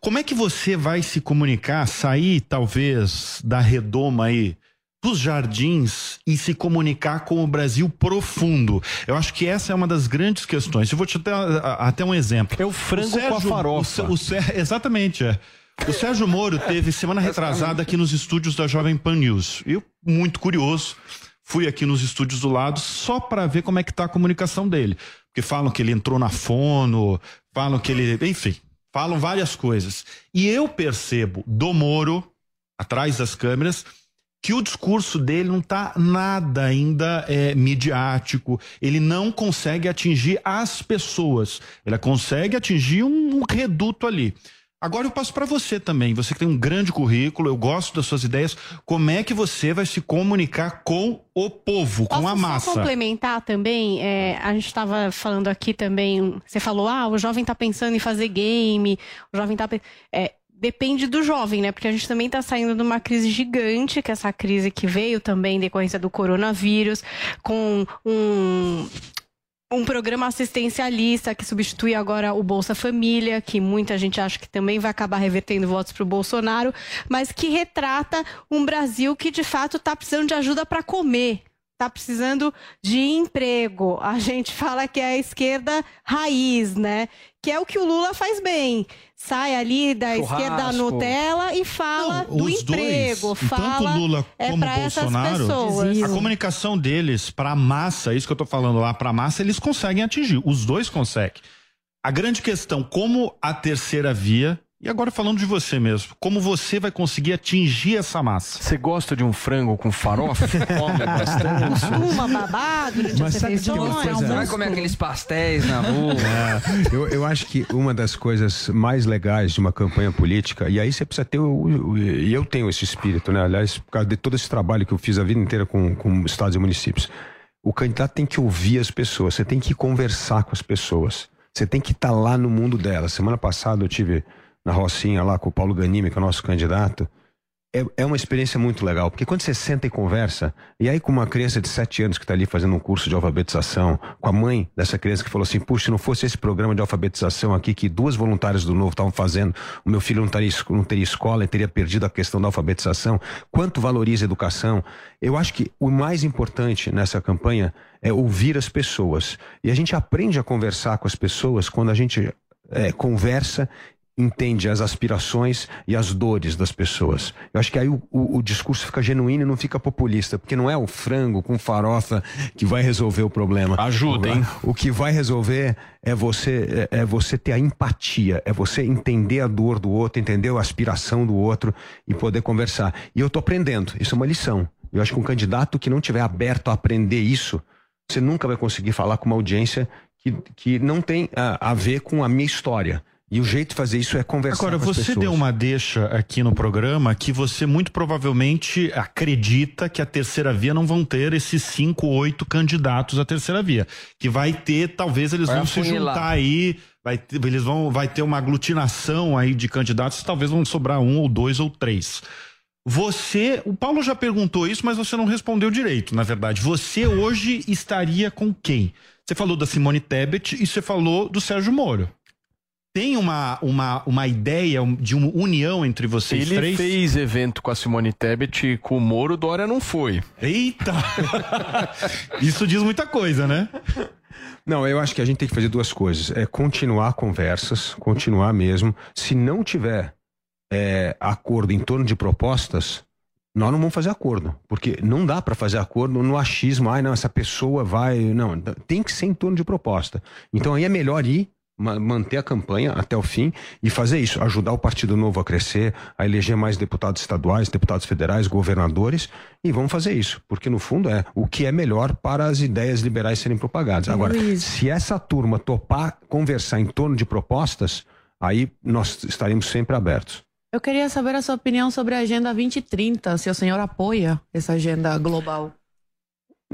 [SPEAKER 6] Como é que você vai se comunicar, sair talvez da redoma aí dos jardins e se comunicar com o Brasil profundo. Eu acho que essa é uma das grandes questões. Eu vou te dar até um exemplo. É o
[SPEAKER 3] frango com a farofa.
[SPEAKER 6] O, Sé- exatamente, é. O Sérgio Moro teve semana retrasada aqui nos estúdios da Jovem Pan News. Eu, muito curioso, fui aqui nos estúdios do lado só para ver como é que tá a comunicação dele. Porque falam que ele entrou na fono, falam que ele. Enfim, falam várias coisas. E eu percebo do Moro, atrás das câmeras, que o discurso dele não tá nada ainda é, midiático. Ele não consegue atingir as pessoas. Ele consegue atingir um, um reduto ali. Agora eu passo para você também. Você que tem um grande currículo, eu gosto das suas ideias. Como é que você vai se comunicar com o povo, com
[SPEAKER 5] Posso
[SPEAKER 6] a massa?
[SPEAKER 5] Só complementar também, é, a gente estava falando aqui também, você falou, ah, o jovem está pensando em fazer game, o jovem está depende do jovem, né? Porque a gente também está saindo de uma crise gigante, que é essa crise que veio também em decorrência do coronavírus, com um um programa assistencialista que substitui agora o Bolsa Família, que muita gente acha que também vai acabar revertendo votos para o Bolsonaro, mas que retrata um Brasil que de fato está precisando de ajuda para comer. Está precisando de emprego. A gente fala que é a esquerda raiz, né? Que é o que o Lula faz bem. Sai ali da
[SPEAKER 6] Churrasco.
[SPEAKER 5] esquerda Nutella e fala do
[SPEAKER 6] Os
[SPEAKER 5] emprego.
[SPEAKER 6] dois,
[SPEAKER 5] fala
[SPEAKER 6] tanto Lula
[SPEAKER 5] é
[SPEAKER 6] como
[SPEAKER 5] essas
[SPEAKER 6] Bolsonaro, a comunicação deles para a massa, isso que eu tô falando lá, para a massa, eles conseguem atingir. Os dois conseguem. A grande questão, como a terceira via, e agora falando de você mesmo, como você vai conseguir atingir essa massa?
[SPEAKER 3] Você gosta de um frango com farofa? Come bastante.
[SPEAKER 5] Uma durante
[SPEAKER 7] Mas
[SPEAKER 5] as
[SPEAKER 7] sabe que tem uma coisa-
[SPEAKER 4] Vai comer aqueles pastéis na rua.
[SPEAKER 7] É, eu, eu acho que uma das coisas mais legais de uma campanha política, e aí você precisa ter, o- e eu tenho esse espírito, né? Aliás, por causa de todo esse trabalho que eu fiz a vida inteira com, com estados e municípios. O candidato tem que ouvir as pessoas, você tem que conversar com as pessoas, você tem que estar lá no mundo delas. Semana passada eu tive na Rocinha lá com o Paulo Ganime, que é o nosso candidato. É, é uma experiência muito legal, porque quando você senta e conversa, e aí com uma criança de 7 anos que está ali fazendo um curso de alfabetização, com a mãe dessa criança que falou assim: puxa, se não fosse esse programa de alfabetização aqui que duas voluntárias do Novo estavam fazendo, o meu filho não teria, es- não teria escola e teria perdido a questão da alfabetização. Quanto valoriza a educação? Eu acho que o mais importante nessa campanha é ouvir as pessoas. E a gente aprende a conversar com as pessoas quando a gente é, conversa entende as aspirações e as dores das pessoas. Eu acho que aí o, o- o discurso fica genuíno e não fica populista, porque não é o frango com farofa que vai resolver o problema.
[SPEAKER 3] Ajuda, hein?
[SPEAKER 7] O que vai resolver é você é, é você ter a empatia, é você entender a dor do outro, entender a aspiração do outro e poder conversar. E eu tô aprendendo, isso é uma lição. Eu acho que um candidato que não tiver aberto a aprender isso você nunca vai conseguir falar com uma audiência que, que não tem a, a ver com a minha história. E o jeito de fazer isso é conversar
[SPEAKER 6] Agora,
[SPEAKER 7] com as
[SPEAKER 6] você
[SPEAKER 7] pessoas.
[SPEAKER 6] deu uma deixa aqui no programa que você muito provavelmente acredita que a terceira via não vão ter esses cinco, oito candidatos à terceira via. Que vai ter, talvez eles
[SPEAKER 4] Vai
[SPEAKER 6] vão se juntar aí, vai, ter- eles vão, vai ter uma aglutinação aí de candidatos, talvez vão sobrar um ou dois ou três. Você, o Paulo já perguntou isso, mas você não respondeu direito, na verdade. Você hoje estaria com quem? Você falou da Simone Tebet e você falou do Sérgio Moro. Tem uma, uma, uma ideia de uma união entre vocês
[SPEAKER 3] Ele
[SPEAKER 6] três?
[SPEAKER 3] fez evento com a Simone Tebet e com o Moro, Dória não foi.
[SPEAKER 6] Eita! Isso diz muita coisa, né?
[SPEAKER 7] Não, eu acho que a gente tem que fazer duas coisas. É continuar conversas, continuar mesmo. Se não tiver é, acordo em torno de propostas, nós não vamos fazer acordo. Porque não dá para fazer acordo no achismo. Ai, não, essa pessoa vai. Não, tem que ser em torno de proposta. Então aí é melhor ir. Ma- Manter a campanha até o fim e fazer isso, ajudar o Partido Novo a crescer, a eleger mais deputados estaduais, deputados federais, governadores, e vamos fazer isso, porque no fundo é o que é melhor para as ideias liberais serem propagadas. Agora,
[SPEAKER 8] Luiz.
[SPEAKER 7] se essa turma topar conversar em torno de propostas, aí nós estaremos sempre abertos.
[SPEAKER 8] Eu queria saber a sua opinião sobre a Agenda 2030, se o senhor apoia essa agenda global.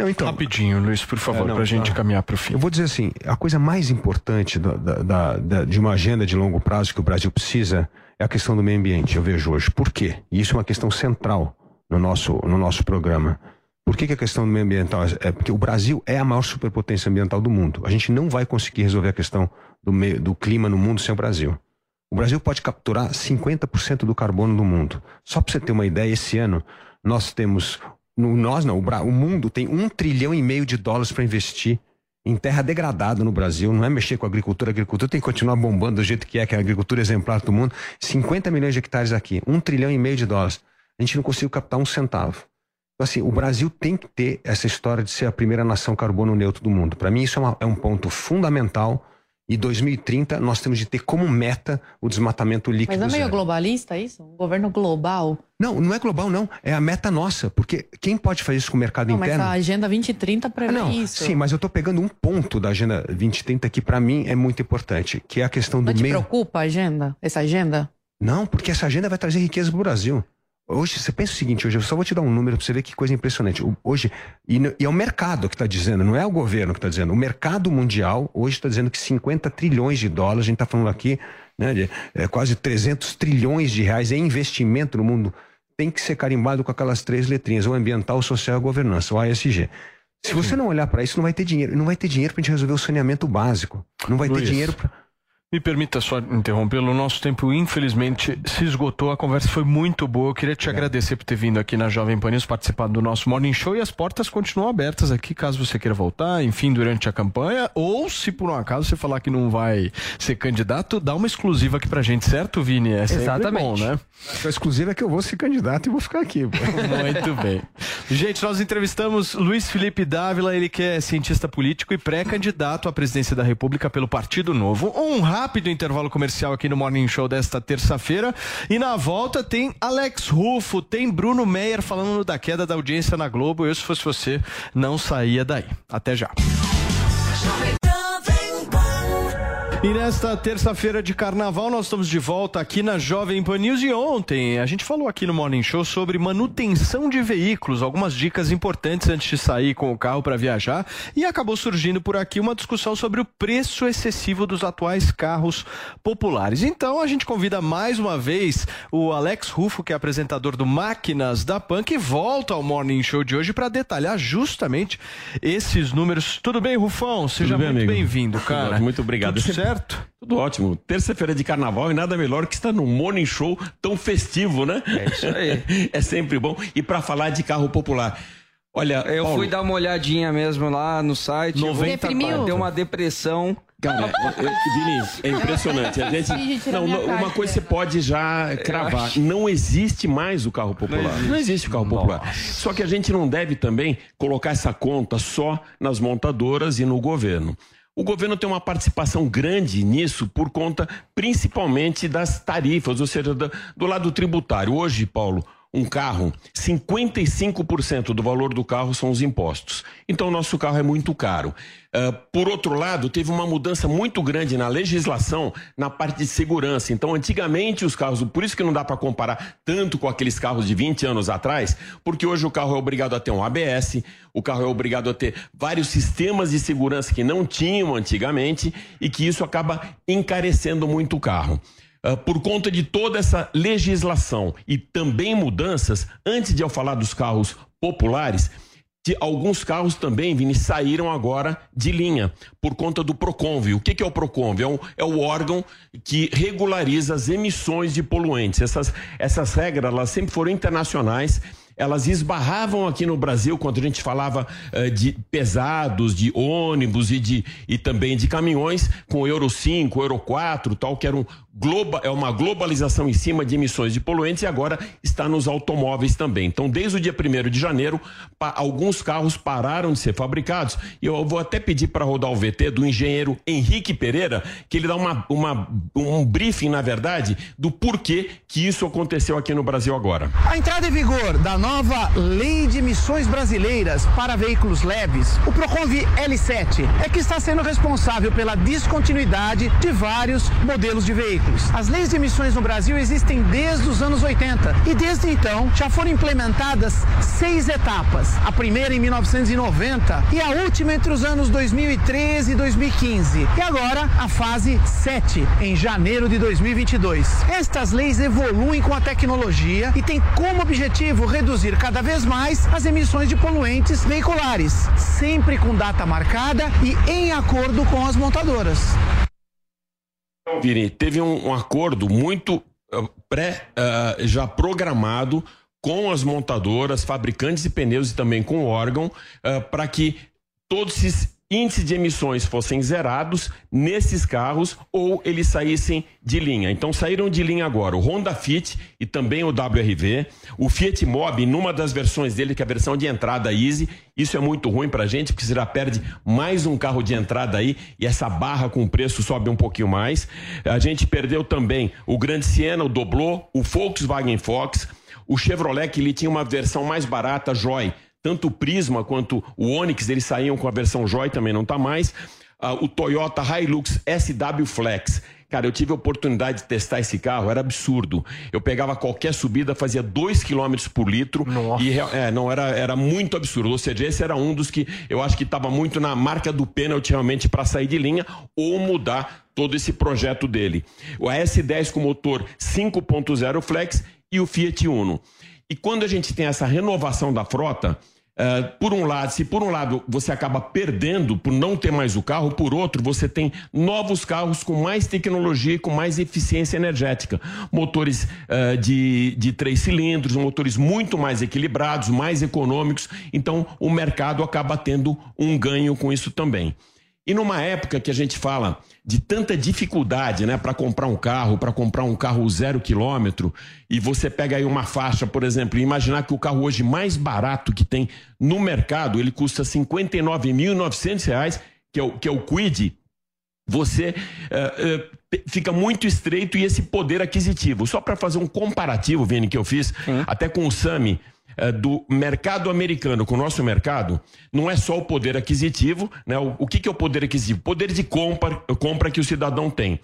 [SPEAKER 7] Não, então,
[SPEAKER 3] Rapidinho, Luiz, por favor,
[SPEAKER 7] É, não,
[SPEAKER 3] pra gente
[SPEAKER 7] tá.
[SPEAKER 3] caminhar pro fim.
[SPEAKER 7] Eu vou dizer assim, a coisa mais importante da- da- da- da- de uma agenda de longo prazo que o Brasil precisa é a questão do meio ambiente, eu vejo hoje. Por quê? E isso é uma questão central no nosso, no nosso programa. Por que, que a questão do meio ambiental é porque o Brasil é a maior superpotência ambiental do mundo. A gente não vai conseguir resolver a questão do, meio, do clima no mundo sem o Brasil. O Brasil pode capturar 50% do carbono do mundo. Só para você ter uma ideia, esse ano nós temos, no, nós não, o, o mundo tem um trilhão e meio de dólares para investir em terra degradada no Brasil. Não é mexer com a agricultura, a agricultura tem que continuar bombando do jeito que é, que é a agricultura exemplar do mundo. 50 milhões de hectares aqui, um trilhão e meio de dólares. A gente não conseguiu captar um centavo. Então, assim, o Brasil tem que ter essa história de ser a primeira nação carbono neutro do mundo. Para mim, isso é, uma- é um ponto fundamental. E 2030 nós temos de ter como meta o desmatamento líquido.
[SPEAKER 8] Mas é meio
[SPEAKER 7] zero.
[SPEAKER 8] globalista isso? Um governo global?
[SPEAKER 7] Não, não é global, não. É a meta nossa. Porque quem pode fazer isso com o mercado
[SPEAKER 8] Não, mas
[SPEAKER 7] interno?
[SPEAKER 8] a Agenda 2030 prevê
[SPEAKER 7] Não,
[SPEAKER 8] isso.
[SPEAKER 7] sim, mas eu estou pegando um ponto da Agenda 2030 que para mim é muito importante, que é a questão do
[SPEAKER 8] Não te
[SPEAKER 7] meio.
[SPEAKER 8] preocupa a agenda? Essa agenda?
[SPEAKER 7] Não, porque essa agenda vai trazer riqueza para o Brasil. Hoje, você pensa o seguinte, hoje eu só vou te dar um número para você ver que coisa impressionante. Hoje, e, e é o mercado que está dizendo, não é o governo que está dizendo. O mercado mundial hoje está dizendo que 50 trilhões de dólares, a gente está falando aqui, né, de é, quase 300 trilhões de reais em investimento no mundo, tem que ser carimbado com aquelas três letrinhas, o ambiental, o social e a governança, o ASG. Se você não olhar para isso, não vai ter dinheiro. Não vai ter dinheiro para a gente resolver o saneamento básico. Não vai ter
[SPEAKER 3] Luiz.
[SPEAKER 7] dinheiro para.
[SPEAKER 3] Me permita só interrompê-lo. O nosso tempo, infelizmente, se esgotou. A conversa foi muito boa. Eu queria te agradecer por ter vindo aqui na Jovem Pan News, participado do nosso Morning Show. E as portas continuam abertas aqui, caso você queira voltar, enfim, durante a campanha. Ou, se por um acaso você falar que não vai ser candidato, dá uma exclusiva aqui pra gente, certo, Vini? É
[SPEAKER 4] Exatamente.
[SPEAKER 3] bom, né?
[SPEAKER 7] A exclusiva é que eu vou ser candidato e vou ficar aqui.
[SPEAKER 3] Muito bem. Gente, nós entrevistamos Luiz Felipe Dávila, ele que é cientista político e pré-candidato à presidência da República pelo Partido Novo. Um rápido intervalo comercial aqui no Morning Show desta terça-feira. E na volta tem Alex Rufo, tem Bruno Meyer falando da queda da audiência na Globo. Eu, se fosse você, não saía daí. Até já. E nesta terça-feira de carnaval, nós estamos de volta aqui na Jovem Pan News. E ontem a gente falou aqui no Morning Show sobre manutenção de veículos, algumas dicas importantes antes de sair com o carro para viajar. E acabou surgindo por aqui uma discussão sobre o preço excessivo dos atuais carros populares. Então a gente convida mais uma vez o Alex Rufo, que é apresentador do Máquinas da Pan, que volta ao Morning Show de hoje para detalhar justamente esses números. Tudo bem, Rufão? Seja
[SPEAKER 10] bem,
[SPEAKER 3] muito bem-vindo, cara.
[SPEAKER 10] muito obrigado.
[SPEAKER 3] Tudo
[SPEAKER 10] sempre-
[SPEAKER 3] certo?
[SPEAKER 10] Tudo ótimo. Terça-feira de carnaval e nada melhor que estar num morning show tão festivo, né?
[SPEAKER 4] É isso aí.
[SPEAKER 10] é sempre bom. E para falar de carro popular. Olha,
[SPEAKER 4] Eu
[SPEAKER 10] Paulo,
[SPEAKER 4] fui dar uma olhadinha mesmo lá no site.
[SPEAKER 3] 90
[SPEAKER 5] Deprimiu?
[SPEAKER 4] Deu uma depressão.
[SPEAKER 10] Cara, é- é- Vini, é impressionante. A gente, não, não, uma coisa você pode já cravar. Não existe mais o carro popular. Não existe, o carro popular. Só que a gente não deve também colocar essa conta só nas montadoras e no governo. O governo tem uma participação grande nisso por conta principalmente das tarifas, ou seja, do, do lado tributário. Hoje, Paulo, um carro, 55% do valor do carro são os impostos. Então, o nosso carro é muito caro. Ah, por outro lado, teve uma mudança muito grande na legislação na parte de segurança. Então, antigamente, os carros, por isso que não dá para comparar tanto com aqueles carros de 20 anos atrás, porque hoje o carro é obrigado a ter um ABS, o carro é obrigado a ter vários sistemas de segurança que não tinham antigamente e que isso acaba encarecendo muito o carro. Uh, por conta de toda essa legislação e também mudanças, antes de eu falar dos carros populares, de alguns carros também, Vini, saíram agora de linha por conta do Proconv. O que, é o Proconv? É, um, é o órgão que regulariza as emissões de poluentes. Essas, essas regras elas sempre foram internacionais elas esbarravam aqui no Brasil quando a gente falava uh, de pesados, de ônibus e, de, e também de caminhões com Euro 5, Euro 4, tal, que era um é uma globalização em cima de emissões de poluentes e agora está nos automóveis também. Então, desde o dia 1 de janeiro, alguns carros pararam de ser fabricados e eu vou até pedir para rodar o VT do engenheiro Henrique Pereira, que ele dá uma, uma, um briefing, na verdade, do porquê que isso aconteceu aqui no Brasil agora.
[SPEAKER 11] A entrada em vigor da nova Lei de Emissões Brasileiras para Veículos Leves, o Proconv L7, é que está sendo responsável pela descontinuidade de vários modelos de veículos. As leis de emissões no Brasil existem desde os anos 80 e desde então já foram implementadas seis etapas. A primeira em 1990 e a última entre os anos 2013 e 2015. E agora a fase 7 em janeiro de 2022. Estas leis evoluem com a tecnologia e têm como objetivo reduzir cada vez mais as emissões de poluentes veiculares, sempre com data marcada e em acordo com as montadoras.
[SPEAKER 10] Vini, teve um, um acordo muito uh, pré, uh, já programado com as montadoras, fabricantes de pneus e também com o órgão, uh, para que todos esses índices de emissões fossem zerados nesses carros ou eles saíssem de linha. Então saíram de linha agora o Honda Fit e também o WRV, o Fiat Mobi numa das versões dele que é a versão de entrada Easy. Isso é muito ruim pra gente porque você já perde mais um carro de entrada aí e essa barra com o preço sobe um pouquinho mais. A gente perdeu também o Grande Siena, o Doblô, o Volkswagen Fox, o Chevrolet que ele tinha uma versão mais barata, Joy tanto o Prisma quanto o Onix, eles saíam com a versão Joy, também não tá mais. Ah, o Toyota Hilux SW Flex. Cara, eu tive a oportunidade de testar esse carro, era absurdo. Eu pegava qualquer subida, fazia 2 km por litro. E é, não, era, era muito absurdo. Ou seja, esse era um dos que eu acho que estava muito na marca do pênalti realmente para sair de linha ou mudar todo esse projeto dele. O S10 com motor 5.0 Flex e o Fiat Uno. E quando a gente tem essa renovação da frota, uh, por um lado, se por um lado você acaba perdendo por não ter mais o carro, por outro, você tem novos carros com mais tecnologia e com mais eficiência energética. Motores uh, de, de três cilindros, motores muito mais equilibrados, mais econômicos. Então, o mercado acaba tendo um ganho com isso também. E numa época que a gente fala de tanta dificuldade, né, para comprar um carro, para comprar um carro zero quilômetro, e você pega aí uma faixa, por exemplo, e imaginar que o carro hoje mais barato que tem no mercado, ele custa 59.900 reais, que é o que é o Quid, você uh, uh, fica muito estreito e esse poder aquisitivo. Só para fazer um comparativo, Vini, que eu fiz, até com o Sami, do mercado americano com o nosso mercado não é só o poder aquisitivo, né? O, o que, que é o poder aquisitivo? Poder de compra, compra que o cidadão tem.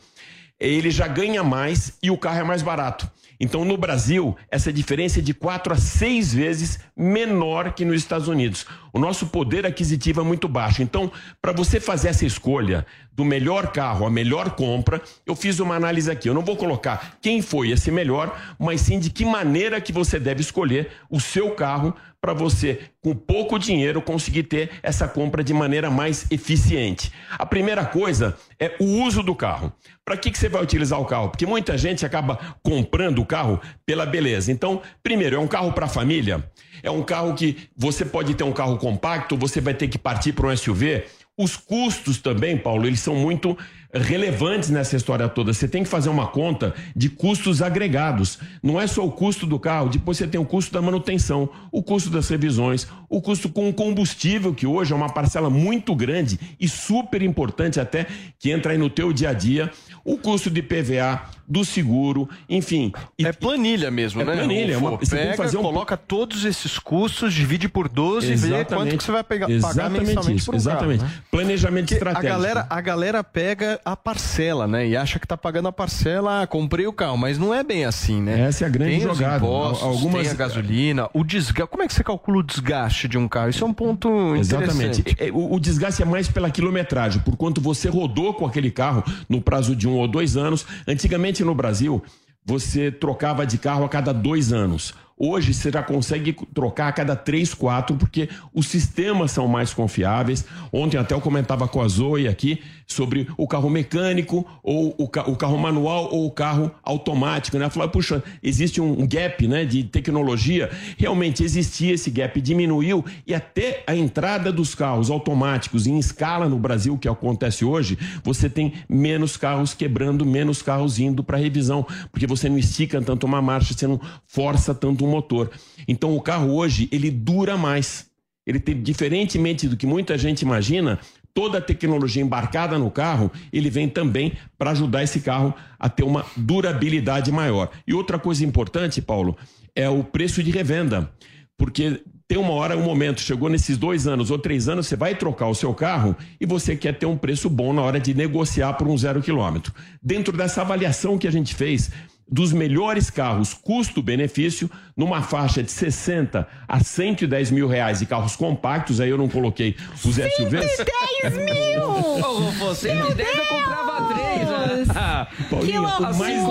[SPEAKER 10] Ele já ganha mais e o carro é mais barato. Então, no Brasil, essa diferença é de quatro a seis vezes menor que nos Estados Unidos. O nosso poder aquisitivo é muito baixo. Então, para você fazer essa escolha do melhor carro, a melhor compra, eu fiz uma análise aqui. Eu não vou colocar quem foi esse melhor, mas sim de que maneira que você deve escolher o seu carro para você, com pouco dinheiro, conseguir ter essa compra de maneira mais eficiente. A primeira coisa é o uso do carro. Para que, que você vai utilizar o carro? Porque muita gente acaba comprando o carro pela beleza. Então, primeiro, é um carro para família, é um carro que você pode ter um carro compacto, você vai ter que partir para um SUV. Os custos também, Paulo, eles são muito relevantes nessa história toda. Você tem que fazer uma conta de custos agregados. Não é só o custo do carro, depois você tem o custo da manutenção, o custo das revisões, o custo com o combustível, que hoje é uma parcela muito grande e super importante até, que entra aí no teu dia a dia, o custo de PVA, do seguro, enfim.
[SPEAKER 3] É planilha mesmo,
[SPEAKER 10] É
[SPEAKER 3] né?
[SPEAKER 10] planilha, é uma- você
[SPEAKER 3] Pega,
[SPEAKER 10] fazer um-
[SPEAKER 3] coloca todos esses custos, divide por 12 e vê quanto que você vai pegar, pagar
[SPEAKER 10] Exatamente
[SPEAKER 3] mensalmente
[SPEAKER 10] isso,
[SPEAKER 3] por um
[SPEAKER 10] exatamente.
[SPEAKER 3] carro, né?
[SPEAKER 10] Planejamento
[SPEAKER 3] Porque
[SPEAKER 10] estratégico.
[SPEAKER 3] A galera, a galera pega a parcela, né? E acha que tá pagando a parcela, ah, comprei o carro, mas não é bem assim, né?
[SPEAKER 10] Essa é a grande
[SPEAKER 3] tem
[SPEAKER 10] jogada.
[SPEAKER 3] Os impostos,
[SPEAKER 10] Algumas-
[SPEAKER 3] Tem a gasolina, o desgaste. Como é que você calcula o desgaste de um carro? Isso é um ponto
[SPEAKER 10] Exatamente.
[SPEAKER 3] interessante.
[SPEAKER 10] É, O, o desgaste é mais pela quilometragem, por quanto você rodou com aquele carro no prazo de um ou dois anos. Antigamente no Brasil, você trocava de carro a cada dois anos. Hoje você já consegue trocar a cada três, quatro, porque os sistemas são mais confiáveis. Ontem até eu comentava com a Zoe aqui sobre o carro mecânico, ou o, ca- o carro manual, ou o carro automático. Né? Eu falava, puxa, existe um gap né, de tecnologia. Realmente existia esse gap, diminuiu, e até a entrada dos carros automáticos em escala no Brasil, que acontece hoje, você tem menos carros quebrando, menos carros indo para revisão, porque você não estica tanto uma marcha, você não força tanto um motor. Então o carro hoje, ele dura mais. Ele tem, diferentemente do que muita gente imagina, toda a tecnologia embarcada no carro, ele vem também para ajudar esse carro a ter uma durabilidade maior. E outra coisa importante, Paulo, é o preço de revenda. Porque tem uma hora, um momento, chegou nesses dois anos ou três anos, você vai trocar o seu carro e você quer ter um preço bom na hora de negociar por um zero quilômetro. Dentro dessa avaliação que a gente fez dos melhores carros custo-benefício, numa faixa de 60 a 110 mil reais de carros compactos, aí eu não coloquei os SUVs.
[SPEAKER 4] 10 mil! Ô, você de 10 eu comprava 3. Né?
[SPEAKER 10] Paulinho, o mais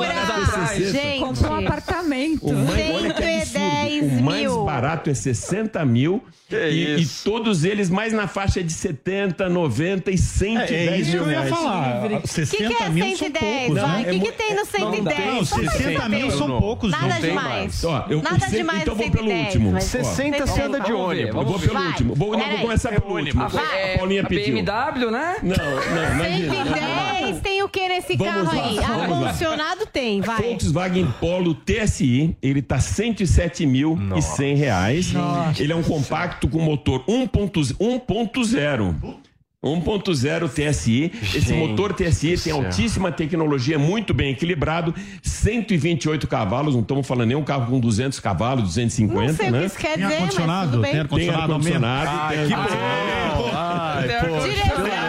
[SPEAKER 10] 60.
[SPEAKER 5] Gente.
[SPEAKER 9] Comprou um apartamento.
[SPEAKER 10] O mais, olha barato é 60 mil e, e todos eles mais na faixa de 70, 90 e 110
[SPEAKER 6] É, é isso que
[SPEAKER 10] mil
[SPEAKER 6] eu ia
[SPEAKER 10] reais.
[SPEAKER 6] falar.
[SPEAKER 5] O que, que é 110? vai? O que, que tem no 110?
[SPEAKER 6] Não,
[SPEAKER 5] Só pra
[SPEAKER 6] 60 mil são poucos,
[SPEAKER 5] Nada
[SPEAKER 6] não tem
[SPEAKER 5] demais.
[SPEAKER 10] Ó, eu-
[SPEAKER 5] Nada
[SPEAKER 10] se-
[SPEAKER 5] demais
[SPEAKER 10] então vou pelo
[SPEAKER 5] 110,
[SPEAKER 10] último.
[SPEAKER 5] mas
[SPEAKER 3] 60
[SPEAKER 5] tem
[SPEAKER 3] você anda de ônibus.
[SPEAKER 10] Eu vou pelo
[SPEAKER 5] Vai.
[SPEAKER 10] último. Vou, não, vou começar pelo último.
[SPEAKER 4] A,
[SPEAKER 10] Paulinha
[SPEAKER 4] a
[SPEAKER 10] pediu.
[SPEAKER 4] BMW, né?
[SPEAKER 10] Não, não, imagina.
[SPEAKER 5] 110 tem o que nesse
[SPEAKER 10] Vamos
[SPEAKER 5] carro
[SPEAKER 10] lá,
[SPEAKER 5] aí? Ar-condicionado tem, vai.
[SPEAKER 10] Volkswagen Polo TSI, ele tá 107 mil e 100 reais. Ele é um compacto com motor 1.0. 1.0 TSI. Esse
[SPEAKER 3] Gente
[SPEAKER 10] motor TSI tem altíssima tecnologia, muito bem equilibrado, 128 cavalos, não estamos falando nem um carro com 200 cavalos, 250,
[SPEAKER 5] Não sei o
[SPEAKER 10] né?
[SPEAKER 5] que isso quer
[SPEAKER 6] Tem
[SPEAKER 5] dizer, mas
[SPEAKER 6] ar-condicionado?
[SPEAKER 5] tudo bem.
[SPEAKER 6] Tem
[SPEAKER 10] Tem
[SPEAKER 6] ar-condicionado menos?
[SPEAKER 10] ar-condicionado, tem
[SPEAKER 3] que
[SPEAKER 10] ar-condicionado.
[SPEAKER 3] Ai, poxa.
[SPEAKER 5] Direção, bolinha.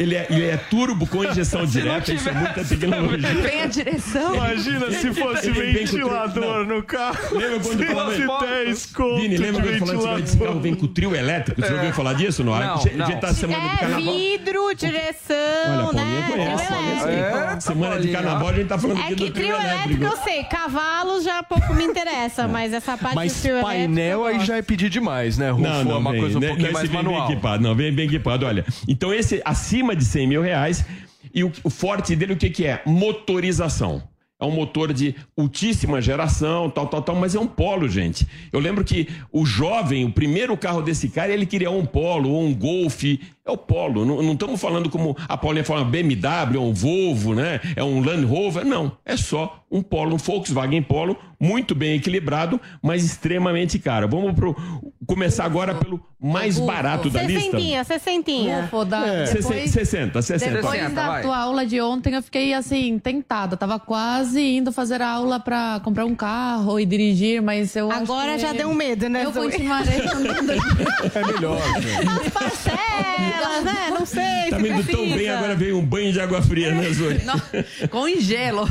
[SPEAKER 10] Ele é, ele é turbo com injeção direta, isso é muita tecnologia.
[SPEAKER 9] Vem a direção.
[SPEAKER 3] Imagina se fosse ventilador no carro.
[SPEAKER 10] Lembra quando eu falava-
[SPEAKER 3] 110 conto
[SPEAKER 10] Vini, lembra
[SPEAKER 3] de
[SPEAKER 10] quando eu falava que esse carro vem com trio elétrico? Você já ouviu falar disso? Não,
[SPEAKER 4] Não,
[SPEAKER 10] a gente,
[SPEAKER 4] não.
[SPEAKER 10] gente tá semana de
[SPEAKER 5] É
[SPEAKER 10] carnaval.
[SPEAKER 5] vidro, direção,
[SPEAKER 10] Olha, a Paulinha
[SPEAKER 5] né?
[SPEAKER 10] conhece.
[SPEAKER 5] Elétrico.
[SPEAKER 4] É,
[SPEAKER 10] Semana de carnaval a gente tá falando
[SPEAKER 5] É
[SPEAKER 10] aqui
[SPEAKER 5] que
[SPEAKER 10] do trio
[SPEAKER 5] trio elétrico
[SPEAKER 10] elétrico.
[SPEAKER 5] eu sei, cavalos já pouco me interessa, mas essa parte
[SPEAKER 3] Mas
[SPEAKER 5] do trio
[SPEAKER 3] painel aí já é pedir demais, né, Rufo?
[SPEAKER 10] Não, não,
[SPEAKER 3] é uma coisa um
[SPEAKER 10] né?
[SPEAKER 3] pouquinho
[SPEAKER 10] Não,
[SPEAKER 3] mais manual.
[SPEAKER 10] Bem equipado, não, vem bem equipado. Olha, então esse acima de 100 mil reais e o, o forte dele o que, que é? Motorização. É um motor de altíssima geração, tal, tal, tal, mas é um polo, gente. Eu lembro que o jovem, o primeiro carro desse cara, ele queria um polo ou um Golf. É o polo. Não, não estamos falando como a Paulinha fala, BMW, é um Volvo, né? É um Land Rover. Não. É só um polo, um Volkswagen Polo, muito bem equilibrado, mas extremamente caro. Vamos pro, começar agora pelo mais barato da lista.
[SPEAKER 5] Sessentinha, sessentinha.
[SPEAKER 8] Rufo, da,
[SPEAKER 10] É.
[SPEAKER 8] depois,
[SPEAKER 10] 60, 60.
[SPEAKER 8] depois
[SPEAKER 4] 60,
[SPEAKER 8] da
[SPEAKER 4] vai.
[SPEAKER 8] tua aula de ontem, eu fiquei assim, tentada. Tava quase indo fazer a aula pra comprar um carro e dirigir, mas eu acho
[SPEAKER 5] Agora
[SPEAKER 8] que-
[SPEAKER 5] já deu um medo, né?
[SPEAKER 8] Eu continuarei andando.
[SPEAKER 3] É melhor.
[SPEAKER 5] As parcelas, né? Não sei.
[SPEAKER 10] Tá indo tão bem, agora veio um banho de água fria, né, Zoe?
[SPEAKER 8] Não, com gelo.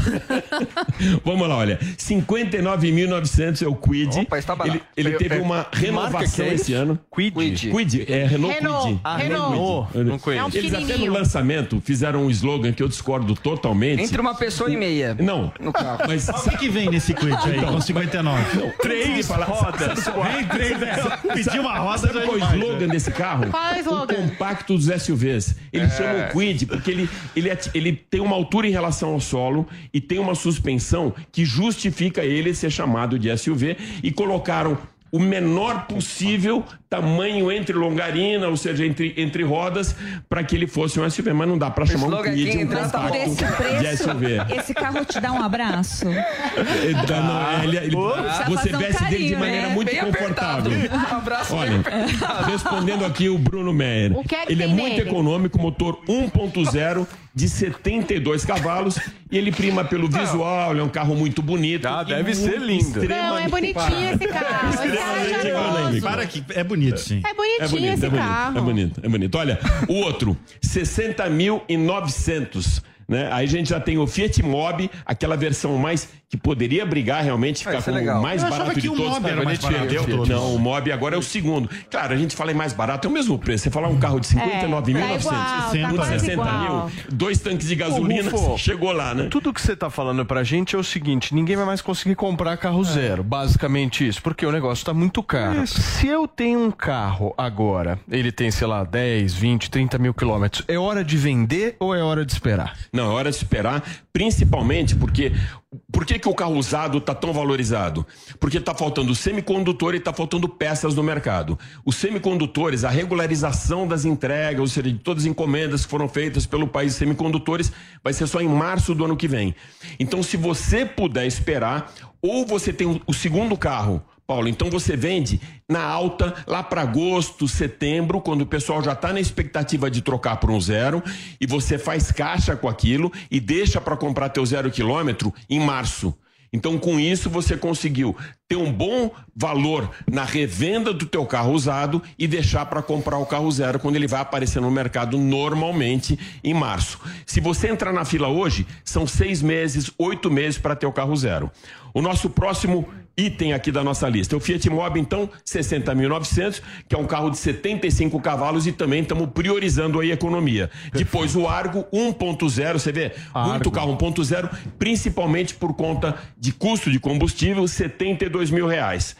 [SPEAKER 10] Vamos lá, olha. 59.900 é o Quid.
[SPEAKER 4] Opa, está barato.
[SPEAKER 10] Ele, ele teve
[SPEAKER 3] É-
[SPEAKER 10] uma renovação
[SPEAKER 3] é
[SPEAKER 10] esse ano.
[SPEAKER 3] Quid.
[SPEAKER 4] Quid.
[SPEAKER 10] Quid, é Renault,
[SPEAKER 5] Renault.
[SPEAKER 10] Quid.
[SPEAKER 5] Ah,
[SPEAKER 3] Renault.
[SPEAKER 10] Quid.
[SPEAKER 3] Não conheço.
[SPEAKER 5] É um
[SPEAKER 10] Eles até no lançamento fizeram um slogan que eu discordo totalmente.
[SPEAKER 4] Entre uma pessoa e meia.
[SPEAKER 10] Não,
[SPEAKER 4] No carro.
[SPEAKER 10] mas
[SPEAKER 6] O que, que vem nesse quid aí com 59?
[SPEAKER 10] três rodas.
[SPEAKER 6] Vem três, é. Pedir uma roda
[SPEAKER 10] Sabe
[SPEAKER 6] já é
[SPEAKER 10] qual é o
[SPEAKER 6] demais,
[SPEAKER 10] slogan
[SPEAKER 6] né?
[SPEAKER 10] desse carro?
[SPEAKER 5] Qual é o slogan?
[SPEAKER 10] Compacto dos SUVs. Ele chama o Quid porque ele, ele, ati- ele tem uma altura em relação ao solo e tem uma suspensão que justifica ele ser chamado de SUV e colocaram o menor possível tamanho entre longarina, ou seja, entre, entre rodas, para que ele fosse um SUV. Mas não dá para chamar um
[SPEAKER 4] aqui,
[SPEAKER 10] um
[SPEAKER 4] entra
[SPEAKER 9] Por esse
[SPEAKER 10] compacto de
[SPEAKER 9] preço,
[SPEAKER 10] SUV.
[SPEAKER 9] esse carro te dá um abraço.
[SPEAKER 10] Então, não, ele- ele-
[SPEAKER 9] Precisa
[SPEAKER 10] você
[SPEAKER 9] fazer um
[SPEAKER 10] veste dele de
[SPEAKER 9] carinho,
[SPEAKER 10] maneira
[SPEAKER 9] né?
[SPEAKER 10] muito
[SPEAKER 9] Bem
[SPEAKER 10] confortável.
[SPEAKER 4] Um abraço.
[SPEAKER 10] Olha, respondendo aqui o Bruno Meyer.
[SPEAKER 5] O que é que
[SPEAKER 10] ele é muito
[SPEAKER 5] nele?
[SPEAKER 10] econômico, motor 1.0 de 72 cavalos e ele prima pelo visual, ele é um carro muito bonito. Ah,
[SPEAKER 3] deve ser lindo.
[SPEAKER 5] Não, é bonitinho esse carro. Esse carro é.
[SPEAKER 6] Para que é bonito, sim.
[SPEAKER 5] É bonitinho esse
[SPEAKER 10] é bonito,
[SPEAKER 5] carro.
[SPEAKER 10] É bonito, é bonito. Olha, o outro, 60.900. Né? Aí a gente já tem o Fiat Mobi, aquela versão mais que poderia brigar realmente, ficar
[SPEAKER 4] isso é
[SPEAKER 10] com
[SPEAKER 4] legal.
[SPEAKER 10] o mais
[SPEAKER 6] Eu
[SPEAKER 10] barato
[SPEAKER 6] que
[SPEAKER 10] de
[SPEAKER 6] o
[SPEAKER 10] todos.
[SPEAKER 6] Mobi era mais barato todos.
[SPEAKER 10] Não, o Mobi agora é o segundo. Claro, a gente fala em mais barato, é o mesmo preço. Você falar um carro de 59.900,
[SPEAKER 5] É, tá igual, tá
[SPEAKER 10] um de
[SPEAKER 5] quase
[SPEAKER 10] 60
[SPEAKER 5] igual.
[SPEAKER 10] mil, dois tanques de gasolina,
[SPEAKER 3] Ô, Rufo,
[SPEAKER 10] chegou lá, né?
[SPEAKER 3] Tudo que você tá falando pra gente é o seguinte: ninguém vai mais conseguir comprar carro zero. Basicamente isso, porque o negócio tá muito caro. Se eu tenho um carro agora, ele tem, sei lá, 10, 20, 30 mil quilômetros, é hora de vender ou é hora de esperar?
[SPEAKER 10] Não, é hora de esperar, principalmente porque. Por que, que o carro usado está tão valorizado? Porque está faltando semicondutor e está faltando peças no mercado. Os semicondutores, a regularização das entregas, ou seja, de todas as encomendas que foram feitas pelo país semicondutores, vai ser só em março do ano que vem. Então, se você puder esperar, ou você tem o segundo carro Paulo, então você vende na alta lá para agosto, setembro, quando o pessoal já está na expectativa de trocar por um zero, e você faz caixa com aquilo e deixa para comprar teu zero quilômetro em março. Então, com isso, você conseguiu ter um bom valor na revenda do teu carro usado e deixar para comprar o carro zero quando ele vai aparecer no mercado normalmente em março. Se você entrar na fila hoje, são seis meses, oito meses para ter o carro zero. O nosso próximo item aqui da nossa lista é o Fiat Mobi, então, 60.900, que é um carro de 75 cavalos e também estamos priorizando aí a economia. Depois o Argo 1.0, você vê, muito carro 1.0, principalmente por conta de custo de combustível, 72 mil reais.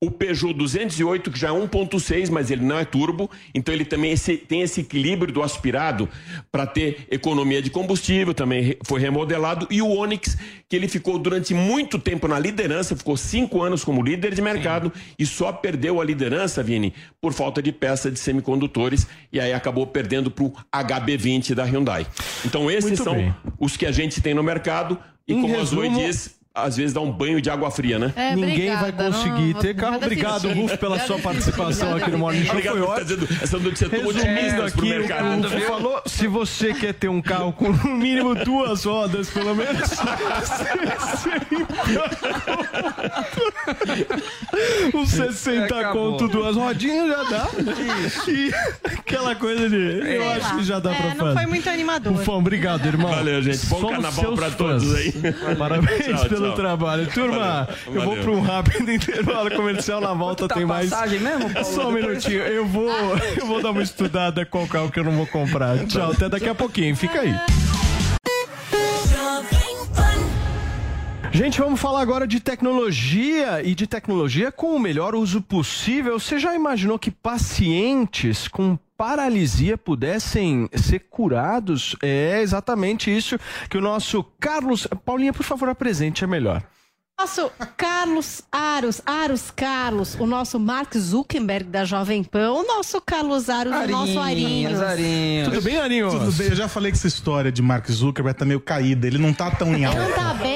[SPEAKER 10] O Peugeot 208, que já é 1.6, mas ele não é turbo, então ele também esse- tem esse equilíbrio do aspirado para ter economia de combustível, também foi remodelado. E o Onix, que ele ficou durante muito tempo na liderança, ficou cinco anos como líder de mercado e só perdeu a liderança, Vini, por falta de peça de semicondutores e aí acabou perdendo para o HB20 da Hyundai. Então esses
[SPEAKER 3] Muito
[SPEAKER 10] são
[SPEAKER 3] bem.
[SPEAKER 10] os que a gente tem no mercado e
[SPEAKER 3] Em
[SPEAKER 10] como a Zoe
[SPEAKER 3] resumo-
[SPEAKER 10] diz, às vezes dá um banho de água fria, né?
[SPEAKER 5] É,
[SPEAKER 3] Ninguém vai
[SPEAKER 5] obrigada,
[SPEAKER 3] conseguir
[SPEAKER 5] não-
[SPEAKER 3] ter carro. Obrigado. Rufo, pela
[SPEAKER 5] Nada
[SPEAKER 3] sua participação
[SPEAKER 5] nada
[SPEAKER 3] aqui no Morning Show.
[SPEAKER 10] Obrigado
[SPEAKER 3] Foi
[SPEAKER 10] estar
[SPEAKER 3] ótimo.
[SPEAKER 10] dizendo essa notícia tão otimista pro
[SPEAKER 3] aqui, o
[SPEAKER 10] mercado.
[SPEAKER 3] Rufo falou, se você quer ter um carro com no mínimo duas rodas, pelo menos, uns 60
[SPEAKER 4] Acabou.
[SPEAKER 3] conto, duas rodinhas já dá. E aquela coisa de, eu
[SPEAKER 5] Sei
[SPEAKER 3] acho
[SPEAKER 5] lá.
[SPEAKER 3] que já dá pra
[SPEAKER 5] é,
[SPEAKER 3] fazer.
[SPEAKER 5] não foi muito animador.
[SPEAKER 3] Rufão, obrigado, irmão.
[SPEAKER 10] Valeu, gente. Bom
[SPEAKER 3] Somos
[SPEAKER 10] carnaval pra
[SPEAKER 3] fãs.
[SPEAKER 10] todos aí.
[SPEAKER 3] Parabéns
[SPEAKER 10] Tchau,
[SPEAKER 3] pelo trabalho. Turma,
[SPEAKER 10] Valeu,
[SPEAKER 3] eu vou para um rápido intervalo comercial. Na volta
[SPEAKER 4] Tá
[SPEAKER 3] tem mais.
[SPEAKER 4] passagem mesmo, Paulo?
[SPEAKER 3] Só um minutinho. Eu vou, eu vou dar uma estudada qual carro que eu não vou comprar. Tchau, até daqui a pouquinho. Fica aí. Gente, vamos falar agora de tecnologia e de tecnologia com o melhor uso possível. Você já imaginou que pacientes com paralisia pudessem ser curados? É exatamente isso que o nosso Carlos. Paulinha, por favor, apresente, é melhor.
[SPEAKER 5] Nosso Carlos Aros, Aros Carlos, o nosso Mark Zuckerberg da Jovem Pan, o nosso Carlos Aros, o nosso Arinhos.
[SPEAKER 4] Arinhos.
[SPEAKER 3] Tudo bem, Arinhos?
[SPEAKER 12] Tudo bem, eu já falei que essa história de Mark Zuckerberg tá meio caída, ele não tá tão em alta.
[SPEAKER 5] Não tá bem?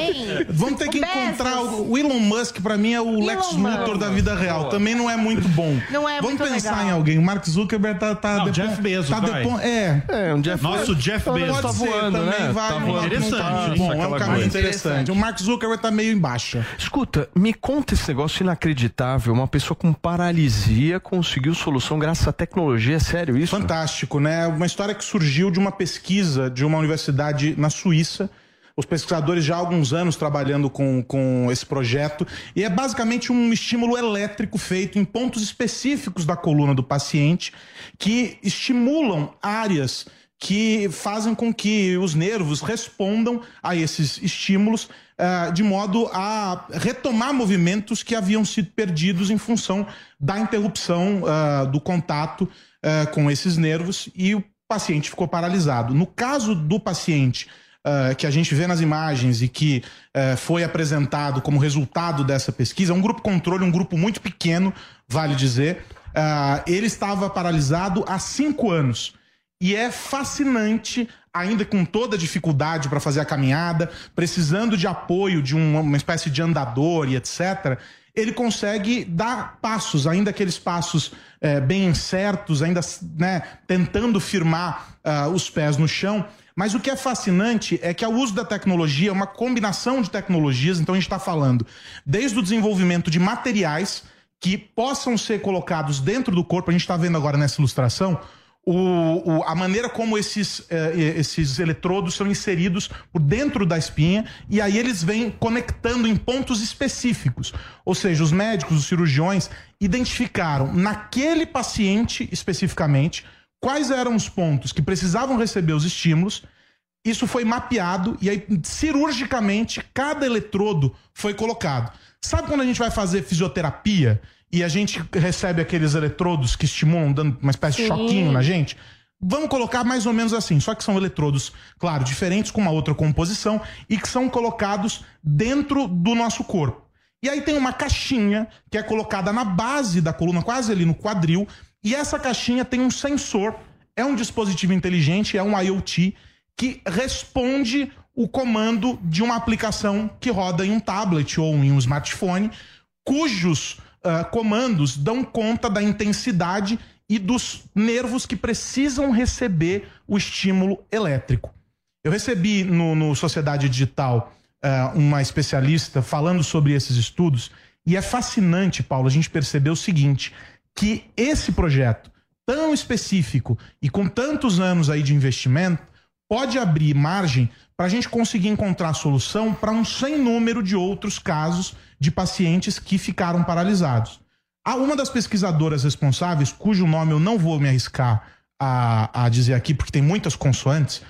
[SPEAKER 12] Vamos ter que
[SPEAKER 5] O Bezos.
[SPEAKER 12] encontrar o o Elon Musk, pra mim, é o Lex
[SPEAKER 5] Musk.
[SPEAKER 12] Luthor da vida real. Também não é muito bom.
[SPEAKER 5] Não é
[SPEAKER 12] Vamos
[SPEAKER 5] muito
[SPEAKER 12] pensar
[SPEAKER 5] legal.
[SPEAKER 12] em alguém. O Mark Zuckerberg tá. tá
[SPEAKER 6] Não,
[SPEAKER 12] depo-
[SPEAKER 6] Jeff Bezos,
[SPEAKER 12] tá
[SPEAKER 6] vai.
[SPEAKER 12] depo- É.
[SPEAKER 3] É, um Jeff
[SPEAKER 6] Nosso Jeff
[SPEAKER 12] Pode
[SPEAKER 6] Bezos.
[SPEAKER 3] tá
[SPEAKER 12] ser,
[SPEAKER 3] voando,
[SPEAKER 12] também
[SPEAKER 3] né?
[SPEAKER 12] vai.
[SPEAKER 3] Tá voando.
[SPEAKER 12] tá
[SPEAKER 6] Interessante
[SPEAKER 12] bom, é um caminho
[SPEAKER 3] coisa.
[SPEAKER 12] interessante. O Mark Zuckerberg tá meio em baixa.
[SPEAKER 3] Escuta, me conta esse negócio inacreditável. Uma pessoa com paralisia conseguiu solução graças à tecnologia. É sério isso?
[SPEAKER 12] Fantástico, né? Uma história que surgiu de uma pesquisa de uma universidade na Suíça. Os pesquisadores já há alguns anos trabalhando com, com esse projeto. E é basicamente um estímulo elétrico feito em pontos específicos da coluna do paciente que estimulam áreas que fazem com que os nervos respondam a esses estímulos ah, de modo a retomar movimentos que haviam sido perdidos em função da interrupção ah, do contato ah, com esses nervos e o paciente ficou paralisado. No caso do paciente ah, que a gente vê nas imagens e que ah, foi apresentado como resultado dessa pesquisa, é um grupo controle, um grupo muito pequeno, vale dizer. Ah, ele estava paralisado há cinco anos. E é fascinante, ainda com toda a dificuldade para fazer a caminhada, precisando de apoio de um- uma espécie de andador e etc. Ele consegue dar passos, ainda aqueles passos eh, bem incertos, ainda né, tentando firmar ah, os pés no chão. Mas o que é fascinante é que o uso da tecnologia é uma combinação de tecnologias. Então a gente está falando desde o desenvolvimento de materiais que possam ser colocados dentro do corpo. A gente está vendo agora nessa ilustração o- o- a maneira como esses, eh, esses eletrodos são inseridos por dentro da espinha e aí eles vêm conectando em pontos específicos. Ou seja, os médicos, os cirurgiões identificaram naquele paciente especificamente quais eram os pontos que precisavam receber os estímulos. Isso foi mapeado e aí cirurgicamente cada eletrodo foi colocado. Sabe quando a gente vai fazer fisioterapia e a gente recebe aqueles eletrodos que estimulam, dando uma espécie de
[SPEAKER 13] Sim.
[SPEAKER 12] choquinho na gente? Vamos colocar mais ou menos assim, só que são eletrodos, claro, diferentes, com uma outra composição e que são colocados dentro do nosso corpo. E aí tem uma caixinha que é colocada na base da coluna, quase ali no quadril, e essa caixinha tem um sensor, é um dispositivo inteligente, é um IoT, que responde o comando de uma aplicação que roda em um tablet ou em um smartphone, cujos ah, comandos dão conta da intensidade e dos nervos que precisam receber o estímulo elétrico. Eu recebi no, no Sociedade Digital ah, uma especialista falando sobre esses estudos e é fascinante, Paulo, a gente perceber o seguinte, que esse projeto tão específico e com tantos anos aí de investimento pode abrir margem para a gente conseguir encontrar solução para um sem número de outros casos de pacientes que ficaram paralisados. Há uma das pesquisadoras responsáveis, cujo nome eu não vou me arriscar a, a dizer aqui, porque tem muitas consoantes,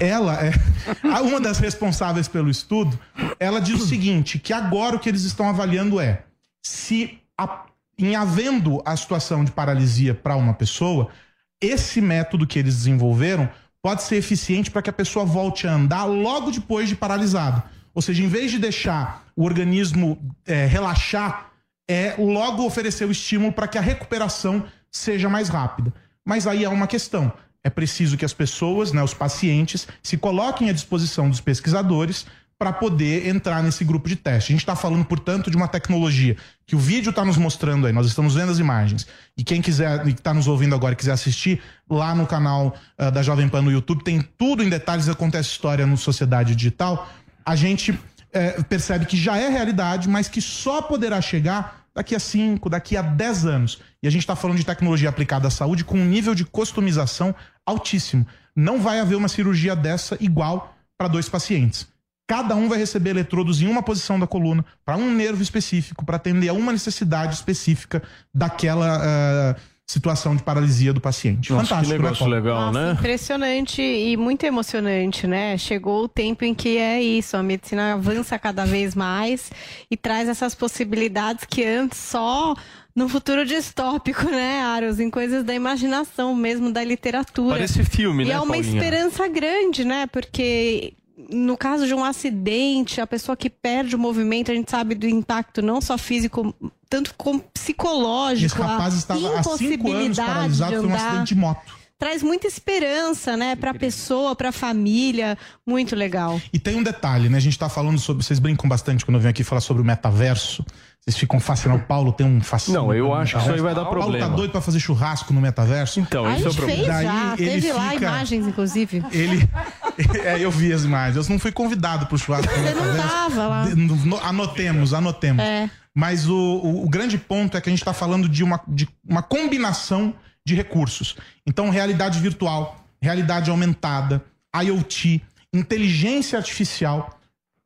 [SPEAKER 12] ela é uma das responsáveis pelo estudo. Ela diz o seguinte: que agora o que eles estão avaliando é se, a- em havendo a situação de paralisia para uma pessoa, esse método que eles desenvolveram pode ser eficiente para que a pessoa volte a andar logo depois de paralisado. Ou seja, em vez de deixar o organismo é, relaxar, é logo oferecer o estímulo para que a recuperação seja mais rápida. Mas aí é uma questão. É preciso que as pessoas, né, os pacientes, se coloquem à disposição dos pesquisadores para poder entrar nesse grupo de teste. A gente está falando, portanto, de uma tecnologia que o vídeo está nos mostrando aí, nós estamos vendo as imagens. E quem quiser, que está nos ouvindo agora quiser assistir, lá no canal ah, da Jovem Pan no YouTube, tem tudo em detalhes, acontece história no Sociedade Digital. A gente eh, percebe que já é realidade, mas que só poderá chegar daqui a 5, daqui a 10 anos. E a gente está falando de tecnologia aplicada à saúde com um nível de customização altíssimo. Não vai haver uma cirurgia dessa igual para dois pacientes. Cada um vai receber eletrodos em uma posição da coluna, para um nervo específico, para atender a uma necessidade específica daquela ah, situação de paralisia do paciente.
[SPEAKER 3] Nossa, que
[SPEAKER 12] Fantástico,
[SPEAKER 3] negócio
[SPEAKER 12] né,
[SPEAKER 3] legal, né?
[SPEAKER 5] Impressionante e muito emocionante, né? Chegou o tempo em que é isso, a medicina avança cada vez mais e traz essas possibilidades que antes só no futuro distópico, né, Aros? Em coisas da imaginação mesmo, da literatura.
[SPEAKER 3] Parece filme,
[SPEAKER 5] e
[SPEAKER 3] né,
[SPEAKER 5] é uma
[SPEAKER 3] Paulinha?
[SPEAKER 5] esperança grande, né? Porque no caso de um acidente, a pessoa que perde o movimento, a gente sabe do impacto não só físico, tanto como psicológico.
[SPEAKER 12] Esse rapaz estava há cinco anos paralisado, foi um acidente de moto.
[SPEAKER 5] Traz muita esperança, né, pra pessoa, pra família, muito legal.
[SPEAKER 12] E tem um detalhe, né? A gente tá falando sobre. Vocês brincam bastante quando eu venho aqui falar sobre o metaverso. Vocês ficam fascinados. O Paulo tem um fascínio.
[SPEAKER 3] Não, eu acho que isso aí vai dar
[SPEAKER 12] O Paulo
[SPEAKER 3] problema.
[SPEAKER 12] tá doido pra fazer churrasco no metaverso.
[SPEAKER 3] Então,
[SPEAKER 5] a gente fez já, teve lá imagens, inclusive.
[SPEAKER 12] Ele. É, eu vi as imagens. Eu não fui convidado pro churrasco no
[SPEAKER 5] Você não tava lá.
[SPEAKER 12] Anotemos, anotemos.
[SPEAKER 5] É.
[SPEAKER 12] Mas o, o- o grande ponto é que a gente está falando de uma, de uma combinação de recursos. Então, realidade virtual, realidade aumentada, IoT, inteligência artificial,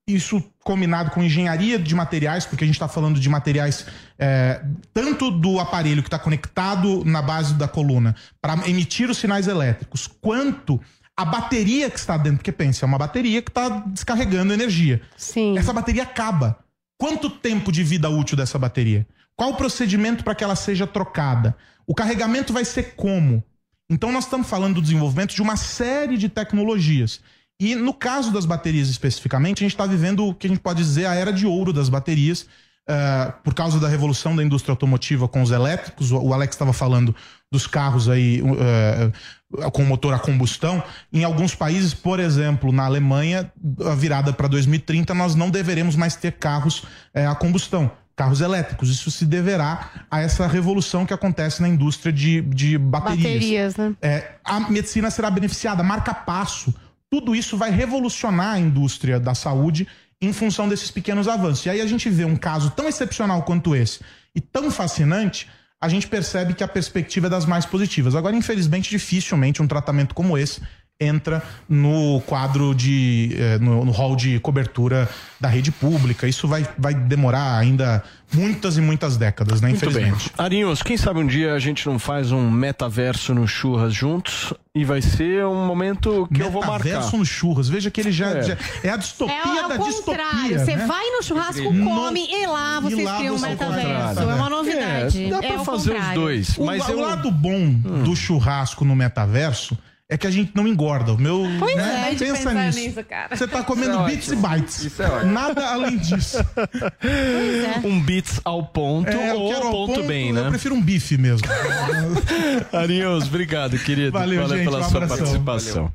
[SPEAKER 12] isso combinado com engenharia de materiais, porque a gente está falando de materiais é, tanto do aparelho que está conectado na base da coluna para emitir os sinais elétricos, quanto a bateria que está dentro. Porque pensa, é uma bateria que está descarregando energia.
[SPEAKER 5] Sim.
[SPEAKER 12] Essa bateria acaba. Quanto tempo de vida útil dessa bateria? Qual o procedimento para que ela seja trocada? O carregamento vai ser como? Então nós estamos falando do desenvolvimento de uma série de tecnologias. E no caso das baterias especificamente, a gente está vivendo o que a gente pode dizer a era de ouro das baterias, eh, por causa da revolução da indústria automotiva com os elétricos. O, Alex estava falando dos carros aí eh, com motor a combustão. Em alguns países, por exemplo, na Alemanha, a virada para 2030, nós não deveremos mais ter carros eh, a combustão. Carros elétricos. Isso se deverá a essa revolução que acontece na indústria de, de baterias.
[SPEAKER 5] Baterias, né?
[SPEAKER 12] É, a medicina será beneficiada, marca passo. Tudo isso vai revolucionar a indústria da saúde em função desses pequenos avanços. E aí a gente vê um caso tão excepcional quanto esse e tão fascinante, a gente percebe que a perspectiva é das mais positivas. Agora, infelizmente, dificilmente um tratamento como esse entra no quadro de. eh, no, no hall de cobertura da rede pública. Isso vai, vai demorar ainda muitas e muitas décadas, né?
[SPEAKER 3] Muito bem.
[SPEAKER 12] Infelizmente.
[SPEAKER 3] Arinhos, quem sabe um dia a gente não faz um metaverso no churras juntos e vai ser um momento que eu vou marcar.
[SPEAKER 12] Metaverso no churras. Veja que ele já
[SPEAKER 3] É.
[SPEAKER 12] já, é a distopia
[SPEAKER 5] É ao
[SPEAKER 12] da
[SPEAKER 5] contrário.
[SPEAKER 12] distopia.
[SPEAKER 5] Você
[SPEAKER 12] né?
[SPEAKER 5] vai no churrasco,
[SPEAKER 12] No-
[SPEAKER 5] come e lá vocês
[SPEAKER 12] lá
[SPEAKER 5] criam um
[SPEAKER 12] você
[SPEAKER 5] metaverso. É uma novidade.
[SPEAKER 12] É, dá pra
[SPEAKER 5] é
[SPEAKER 12] fazer os
[SPEAKER 3] dois.
[SPEAKER 12] O,
[SPEAKER 3] Mas
[SPEAKER 12] la-
[SPEAKER 3] eu-
[SPEAKER 12] o lado bom do churrasco no metaverso é que a gente não engorda. O meu.
[SPEAKER 8] Pois
[SPEAKER 12] né,
[SPEAKER 8] é,
[SPEAKER 12] pensa nisso.
[SPEAKER 8] nisso, cara.
[SPEAKER 12] Você tá comendo
[SPEAKER 8] Isso é
[SPEAKER 12] bits
[SPEAKER 8] ótimo.
[SPEAKER 12] e bytes.
[SPEAKER 8] Isso é ótimo.
[SPEAKER 12] Nada além disso.
[SPEAKER 3] Um bits ao ponto
[SPEAKER 12] É, eu
[SPEAKER 3] ou
[SPEAKER 12] quero
[SPEAKER 3] ao ponto,
[SPEAKER 12] ponto,
[SPEAKER 3] bem,
[SPEAKER 12] eu
[SPEAKER 3] né?
[SPEAKER 12] prefiro um bife mesmo.
[SPEAKER 3] Arinhos, obrigado, querido.
[SPEAKER 12] Valeu, gente,
[SPEAKER 3] pela
[SPEAKER 12] um
[SPEAKER 3] sua
[SPEAKER 12] abração.
[SPEAKER 3] participação.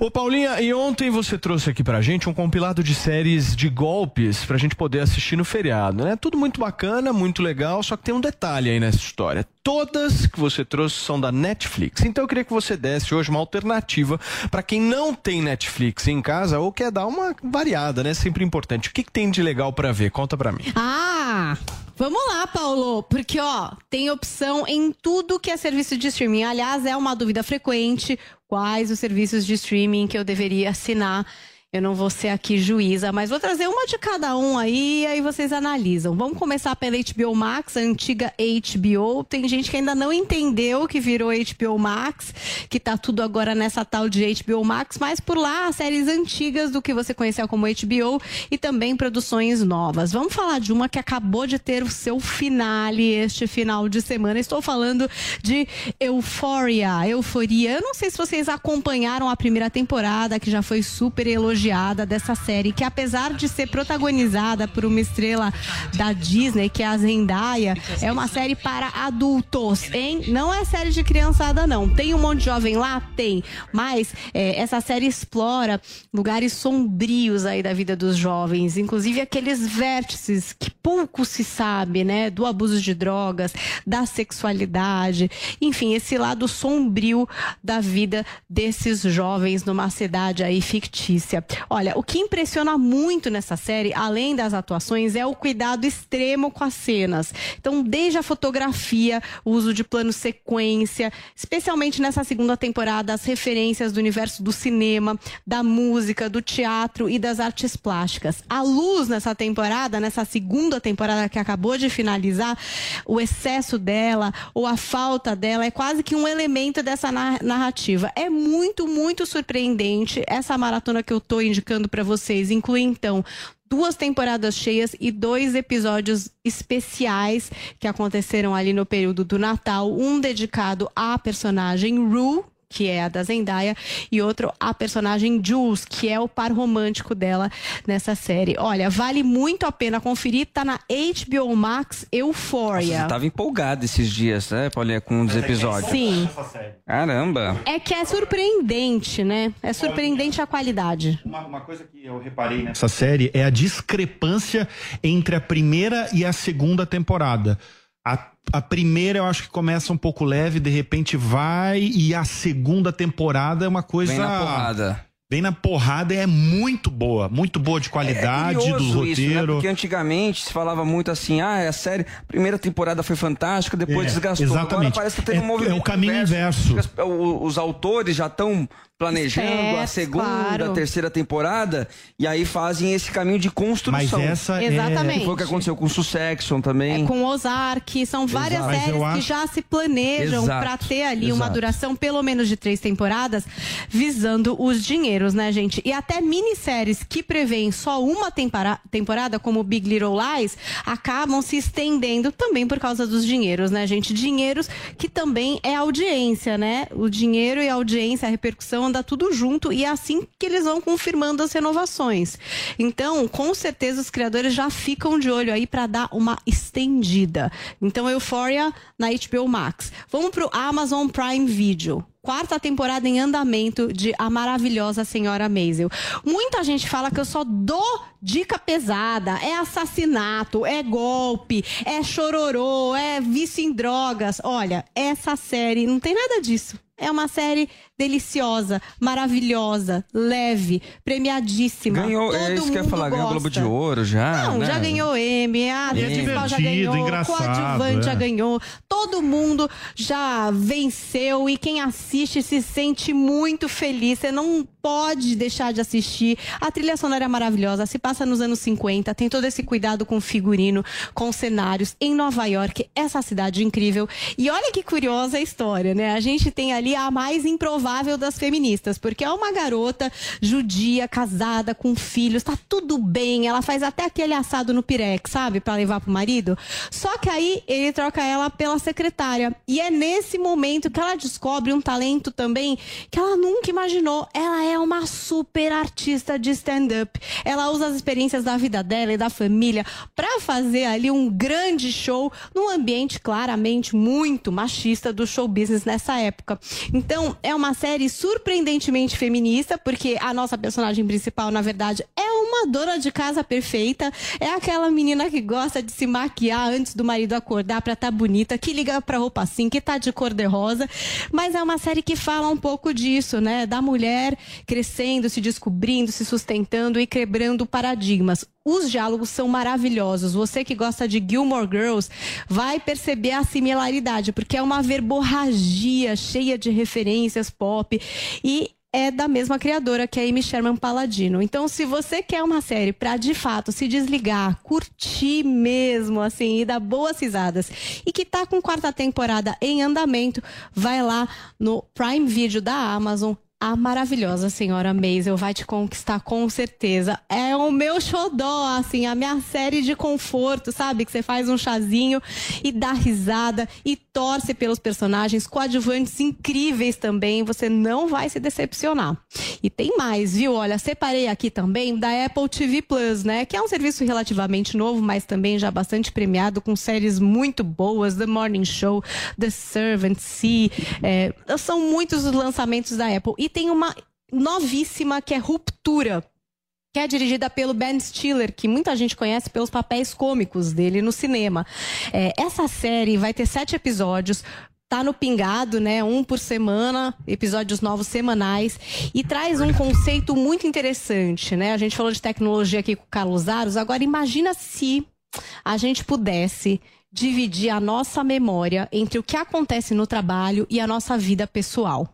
[SPEAKER 3] Ô, Paulinha, e ontem você trouxe aqui pra gente um compilado de séries de golpes pra gente poder assistir no feriado, né? Tudo muito bacana, muito legal, só que tem um detalhe aí nessa história. Todas que você trouxe são da Netflix. Então eu queria que você desse hoje uma alternativa pra quem não tem Netflix em casa ou quer dar uma variada, né? Sempre importante. O que, que tem de legal pra ver? Conta pra mim.
[SPEAKER 5] Ah, vamos lá, Paulo. Porque, ó, tem opção em tudo que é serviço de streaming. Aliás, é uma dúvida frequente. Quais os serviços de streaming que eu deveria assinar? Eu não vou ser aqui juíza, mas vou trazer uma de cada um aí, aí vocês analisam. Vamos começar pela HBO Max, a antiga HBO. Tem gente que ainda não entendeu que virou HBO Max, que tá tudo agora nessa tal de HBO Max, mas por lá, séries antigas do que você conheceu como HBO e também produções novas. Vamos falar de uma que acabou de ter o seu finale este final de semana. Estou falando de Euphoria, Euforia. Eu não sei se vocês acompanharam a primeira temporada, que já foi super elogiada dessa série, que apesar de ser protagonizada por uma estrela da Disney, que é a Zendaya, é uma série para adultos, hein? Não é série de criançada, não. Tem um monte de jovem lá? Tem. Mas é, essa série explora lugares sombrios aí da vida dos jovens, inclusive aqueles vértices que pouco se sabe, né? Do abuso de drogas, da sexualidade, enfim, esse lado sombrio da vida desses jovens numa cidade aí fictícia. Olha, o que impressiona muito nessa série, além das atuações, é o cuidado extremo com as cenas. Então, desde a fotografia, o uso de plano sequência, especialmente nessa segunda temporada, as referências do universo do cinema, da música, do teatro e das artes plásticas. A luz nessa temporada, nessa segunda temporada que acabou de finalizar, o excesso dela ou a falta dela é quase que um elemento dessa na- narrativa. É muito, muito surpreendente essa maratona que eu tô indicando para vocês. Inclui então duas temporadas cheias e dois episódios especiais que aconteceram ali no período do Natal, um dedicado à personagem Rue que é a da Zendaya, e outro a personagem Jules, que é o par romântico dela nessa série. Olha, vale muito a pena conferir, tá na HBO Max Euphoria.
[SPEAKER 4] Você tava empolgado esses dias, né, Paulinha, com um dos episódios.
[SPEAKER 5] Sim.
[SPEAKER 4] Caramba.
[SPEAKER 5] É que é surpreendente, né? É surpreendente a qualidade.
[SPEAKER 6] Uma, coisa que eu reparei nessa série é a discrepância entre a primeira e a segunda temporada. A, a primeira eu acho que começa um pouco leve, de repente vai, e a segunda temporada é uma coisa.
[SPEAKER 4] Vem na porrada.
[SPEAKER 6] Vem na porrada e é muito boa, muito boa de qualidade,
[SPEAKER 4] É
[SPEAKER 6] do
[SPEAKER 4] curioso isso, né?
[SPEAKER 6] roteiro.
[SPEAKER 4] Porque antigamente se falava muito assim, ah, a série, a primeira temporada foi fantástica, depois
[SPEAKER 6] É,
[SPEAKER 4] desgastou. Agora
[SPEAKER 6] exatamente.
[SPEAKER 4] parece que tá tendo
[SPEAKER 6] É-
[SPEAKER 4] um movimento
[SPEAKER 6] é o caminho inverso.
[SPEAKER 4] As- o- Os autores já estão planejando a segunda,
[SPEAKER 5] claro.
[SPEAKER 4] a terceira temporada, e aí fazem esse caminho de construção.
[SPEAKER 6] Mas essa é-
[SPEAKER 5] Exatamente.
[SPEAKER 4] Que foi o que aconteceu com o Succession também.
[SPEAKER 5] É com Ozark, são várias
[SPEAKER 4] Exato.
[SPEAKER 5] Séries
[SPEAKER 4] eu
[SPEAKER 5] que
[SPEAKER 4] acho-
[SPEAKER 5] já se planejam pra ter ali uma
[SPEAKER 4] exato.
[SPEAKER 5] duração pelo menos de três temporadas, visando os dinheiros, né, gente? E até minisséries que prevêem só uma tempora- temporada, como Big Little Lies, acabam se estendendo também por causa dos dinheiros, né, gente? Dinheiros que também é audiência, né? O dinheiro e a audiência, a repercussão anda tudo junto e é assim que eles vão confirmando as renovações. Então, com certeza os criadores já ficam de olho aí para dar uma estendida. Então, Euphoria na HBO Max. Vamos pro Amazon Prime Video quarta temporada em andamento de A Maravilhosa Senhora Maisel. Muita gente fala que eu só dou dica pesada, é assassinato, é golpe, é chororô, é vício em drogas. Olha, essa série não tem nada disso. É uma série deliciosa, maravilhosa, leve, premiadíssima.
[SPEAKER 4] Ganhou,
[SPEAKER 5] Todo
[SPEAKER 4] é isso que eu ia falar, ganhou o Globo
[SPEAKER 5] gosta.
[SPEAKER 4] de Ouro já.
[SPEAKER 5] Não,
[SPEAKER 4] né?
[SPEAKER 5] já ganhou M, a atriz
[SPEAKER 4] É
[SPEAKER 5] principal já ganhou,
[SPEAKER 6] engraçado,
[SPEAKER 5] coadjuvante já
[SPEAKER 6] é.
[SPEAKER 5] ganhou. Todo mundo já venceu e quem assiste se sente muito feliz. Você não pode deixar de assistir. A trilha sonora é maravilhosa, se passa nos anos 50, tem todo esse cuidado com o figurino, com cenários em Nova York, essa cidade incrível. E olha que curiosa a história, né? A gente tem ali a mais improvável das feministas, porque é uma garota judia, casada, com filhos, tá tudo bem, ela faz até aquele assado no pirex, sabe? Pra levar pro marido. Só que aí ele troca ela pela secretária. E é nesse momento que ela descobre um talento também que ela nunca imaginou. Ela é uma super artista de stand-up. Ela usa as experiências da vida dela e da família pra fazer ali um grande show num ambiente claramente muito machista do show business nessa época. Então, é uma série surpreendentemente feminista, porque a nossa personagem principal, na verdade, é uma dona de casa perfeita. É aquela menina que gosta de se maquiar antes do marido acordar pra estar bonita, que liga pra roupa assim, que tá de cor de rosa. Mas é uma série que fala um pouco disso, né? Da mulher crescendo, se descobrindo, se sustentando e quebrando paradigmas. Os diálogos são maravilhosos. Você que gosta de Gilmore Girls vai perceber a similaridade, porque é uma verborragia cheia de referências pop e é da mesma criadora, que é a Amy Sherman Paladino. Então, se você quer uma série pra de fato se desligar, curtir mesmo, assim, e dar boas risadas, e que tá com quarta temporada em andamento, vai lá no Prime Video da Amazon. A maravilhosa senhora Maisel vai te conquistar com certeza. É o meu xodó, assim, a minha série de conforto, sabe? Que você faz um chazinho e dá risada e torce pelos personagens, coadjuvantes incríveis também. Você não vai se decepcionar. E tem mais, viu? Olha, separei aqui também da Apple TV Plus, né? Que é um serviço relativamente novo, mas também já bastante premiado, com séries muito boas: The Morning Show, The Servant, See. é, são muitos os lançamentos da Apple. E tem uma novíssima que é Ruptura que é dirigida pelo Ben Stiller, que muita gente conhece pelos papéis cômicos dele no cinema. É, essa série vai ter sete episódios. Tá no pingado, né? Um por semana, episódios novos semanais. E traz um conceito muito interessante, né? A gente falou de tecnologia aqui com o Carlos Aros. Agora, imagina se a gente pudesse dividir a nossa memória entre o que acontece no trabalho e a nossa vida pessoal.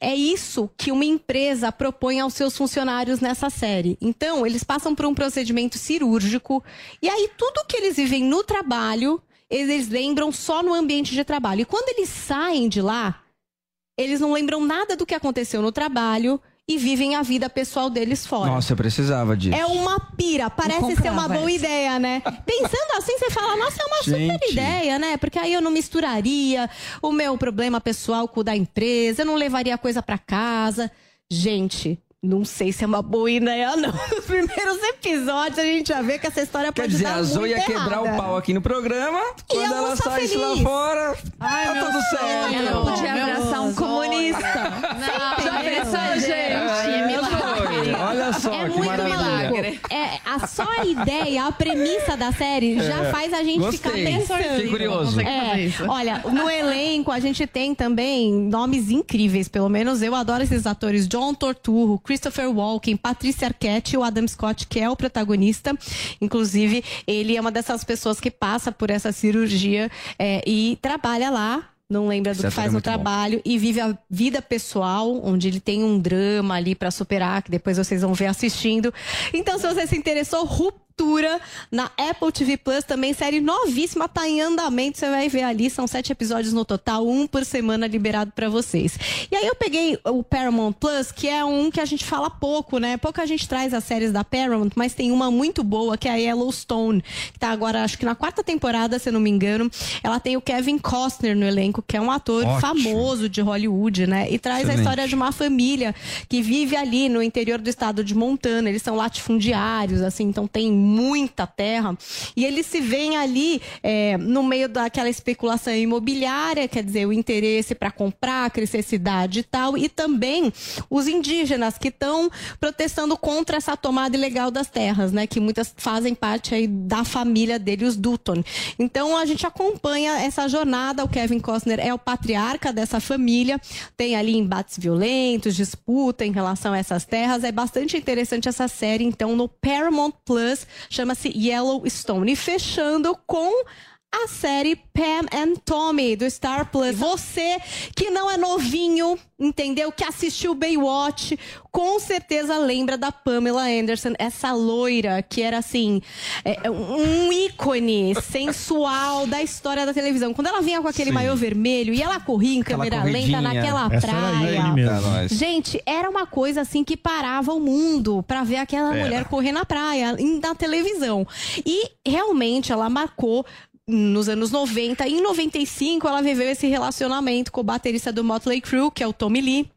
[SPEAKER 5] É isso que uma empresa propõe aos seus funcionários nessa série. Então, eles passam por um procedimento cirúrgico e aí tudo que eles vivem no trabalho, eles lembram só no ambiente de trabalho. E quando eles saem de lá, eles não lembram nada do que aconteceu no trabalho e vivem a vida pessoal deles fora.
[SPEAKER 4] Nossa, eu precisava disso.
[SPEAKER 5] É uma pira, parece ser uma boa ideia, né? Pensando assim, você fala, nossa, é uma super
[SPEAKER 4] Gente.
[SPEAKER 5] ideia, né? Porque aí eu não misturaria o meu problema pessoal com o da empresa, eu não levaria coisa pra casa. Gente, não sei se é uma boa ideia, não. Nos primeiros episódios a gente já vê que essa história
[SPEAKER 4] Quer
[SPEAKER 5] pode
[SPEAKER 4] dizer,
[SPEAKER 5] dar
[SPEAKER 4] a Zoe ia quebrar o
[SPEAKER 5] errada.
[SPEAKER 4] pau aqui no programa.
[SPEAKER 5] E
[SPEAKER 4] Quando
[SPEAKER 5] eu
[SPEAKER 4] ela saísse lá
[SPEAKER 5] feliz.
[SPEAKER 4] fora,
[SPEAKER 8] Ai,
[SPEAKER 4] tá
[SPEAKER 8] meu
[SPEAKER 4] tudo certo.
[SPEAKER 8] Ela podia
[SPEAKER 9] Meu
[SPEAKER 8] abraçar um comunista.
[SPEAKER 5] Não,
[SPEAKER 8] Já pensou, gente?
[SPEAKER 4] É,
[SPEAKER 8] milagre.
[SPEAKER 4] Olha só,
[SPEAKER 5] É
[SPEAKER 4] que
[SPEAKER 5] muito
[SPEAKER 4] maravilha.
[SPEAKER 5] maluco. É, a, só a ideia, a premissa da série já
[SPEAKER 4] É.
[SPEAKER 5] faz a gente
[SPEAKER 4] Gostei.
[SPEAKER 5] ficar pensando.
[SPEAKER 4] Fiquei curioso.
[SPEAKER 5] É, olha, no elenco a gente tem também nomes incríveis, pelo menos eu adoro esses atores. John Torturro, Christopher Walken, Patrícia Arquette e o Adam Scott, que é o protagonista. Inclusive, ele é uma dessas pessoas que passa por essa cirurgia é, e trabalha lá não lembra do que
[SPEAKER 4] ator
[SPEAKER 5] faz
[SPEAKER 4] é
[SPEAKER 5] no
[SPEAKER 4] muito bom.
[SPEAKER 5] trabalho e vive a vida pessoal, onde ele tem um drama ali pra superar, que depois vocês vão ver assistindo. Então, se você se interessou, Ruptura na Apple TV Plus, também série novíssima, tá em andamento, você vai ver ali, são sete episódios no total, um por semana liberado pra vocês. E aí eu peguei o Paramount Plus, que é um que a gente fala pouco, né? Pouca gente traz as séries da Paramount, mas tem uma muito boa, que é a Yellowstone, que tá agora, acho que na quarta temporada, se eu não me engano. Ela tem o Kevin Costner no elenco, que é um ator
[SPEAKER 14] Ótimo.
[SPEAKER 5] famoso de Hollywood, né? E traz a
[SPEAKER 14] Excelente.
[SPEAKER 5] história de uma família que vive ali no interior do estado de Montana. Eles são latifundiários, assim, então tem muita terra. E eles se veem ali é, no meio daquela especulação imobiliária, quer dizer, o interesse para comprar, crescer cidade e tal, e também os indígenas que estão protestando contra essa tomada ilegal das terras, né? Que muitas fazem parte aí da família dele, os Dutton. Então a gente acompanha essa jornada. O Kevin Costner é o patriarca dessa família, tem ali embates violentos, disputa em relação a essas terras. É bastante interessante essa série, então, no Paramount Plus, chama-se Yellowstone. E fechando com a série Pam and Tommy do Star Plus. Você que não é novinho, entendeu? Que assistiu Baywatch, com certeza lembra da Pamela Anderson, essa loira que era assim, é, um ícone sensual da história da televisão. Quando ela vinha com aquele
[SPEAKER 14] Sim.
[SPEAKER 5] maiô vermelho e ela corria em câmera lenta naquela
[SPEAKER 14] Essa era
[SPEAKER 5] praia.
[SPEAKER 14] É nóis.
[SPEAKER 5] Gente, era uma coisa assim que parava o mundo pra ver aquela
[SPEAKER 14] Era.
[SPEAKER 5] mulher correr na praia, na televisão. E realmente ela marcou nos anos 90. Em 95, ela viveu esse relacionamento com o baterista do Motley Crue, que é o Tommy Lee.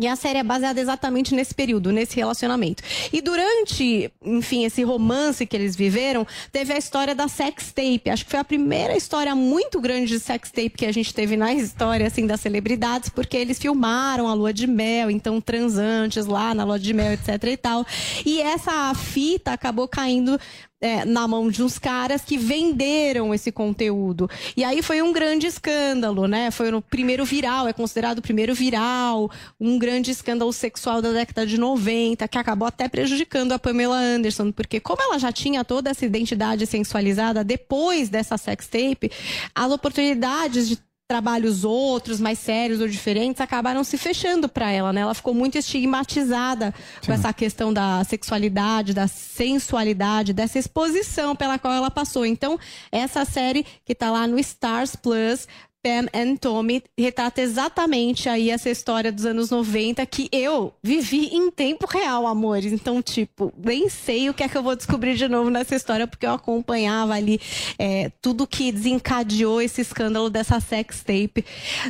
[SPEAKER 5] E a série é baseada exatamente nesse período, nesse relacionamento. E durante, enfim, esse romance que eles viveram, teve a história da sex tape. Acho que foi a primeira história muito grande de sex tape que a gente teve na história, assim, das celebridades, porque eles filmaram a lua de mel, então transantes lá na lua de mel, etc e tal. E essa fita acabou caindo é, na mão de uns caras que venderam esse conteúdo. E aí foi um grande escândalo, né? Foi o primeiro viral, é considerado o primeiro viral, um grande escândalo sexual da década de 90, que acabou até prejudicando a Pamela Anderson, porque como ela já tinha toda essa identidade sensualizada depois dessa sex tape, as oportunidades de trabalhos outros, mais sérios ou diferentes, acabaram se fechando para ela, né? Ela ficou muito estigmatizada com essa questão da sexualidade, da sensualidade, dessa exposição pela qual ela passou. Então, essa série que tá lá no Stars Plus, Pam and Tommy retrata exatamente aí essa história dos anos 90 que eu vivi em tempo real, amores. Então, tipo, nem sei o que é que eu vou descobrir de novo nessa história, porque eu acompanhava ali é, tudo que desencadeou esse escândalo dessa sex tape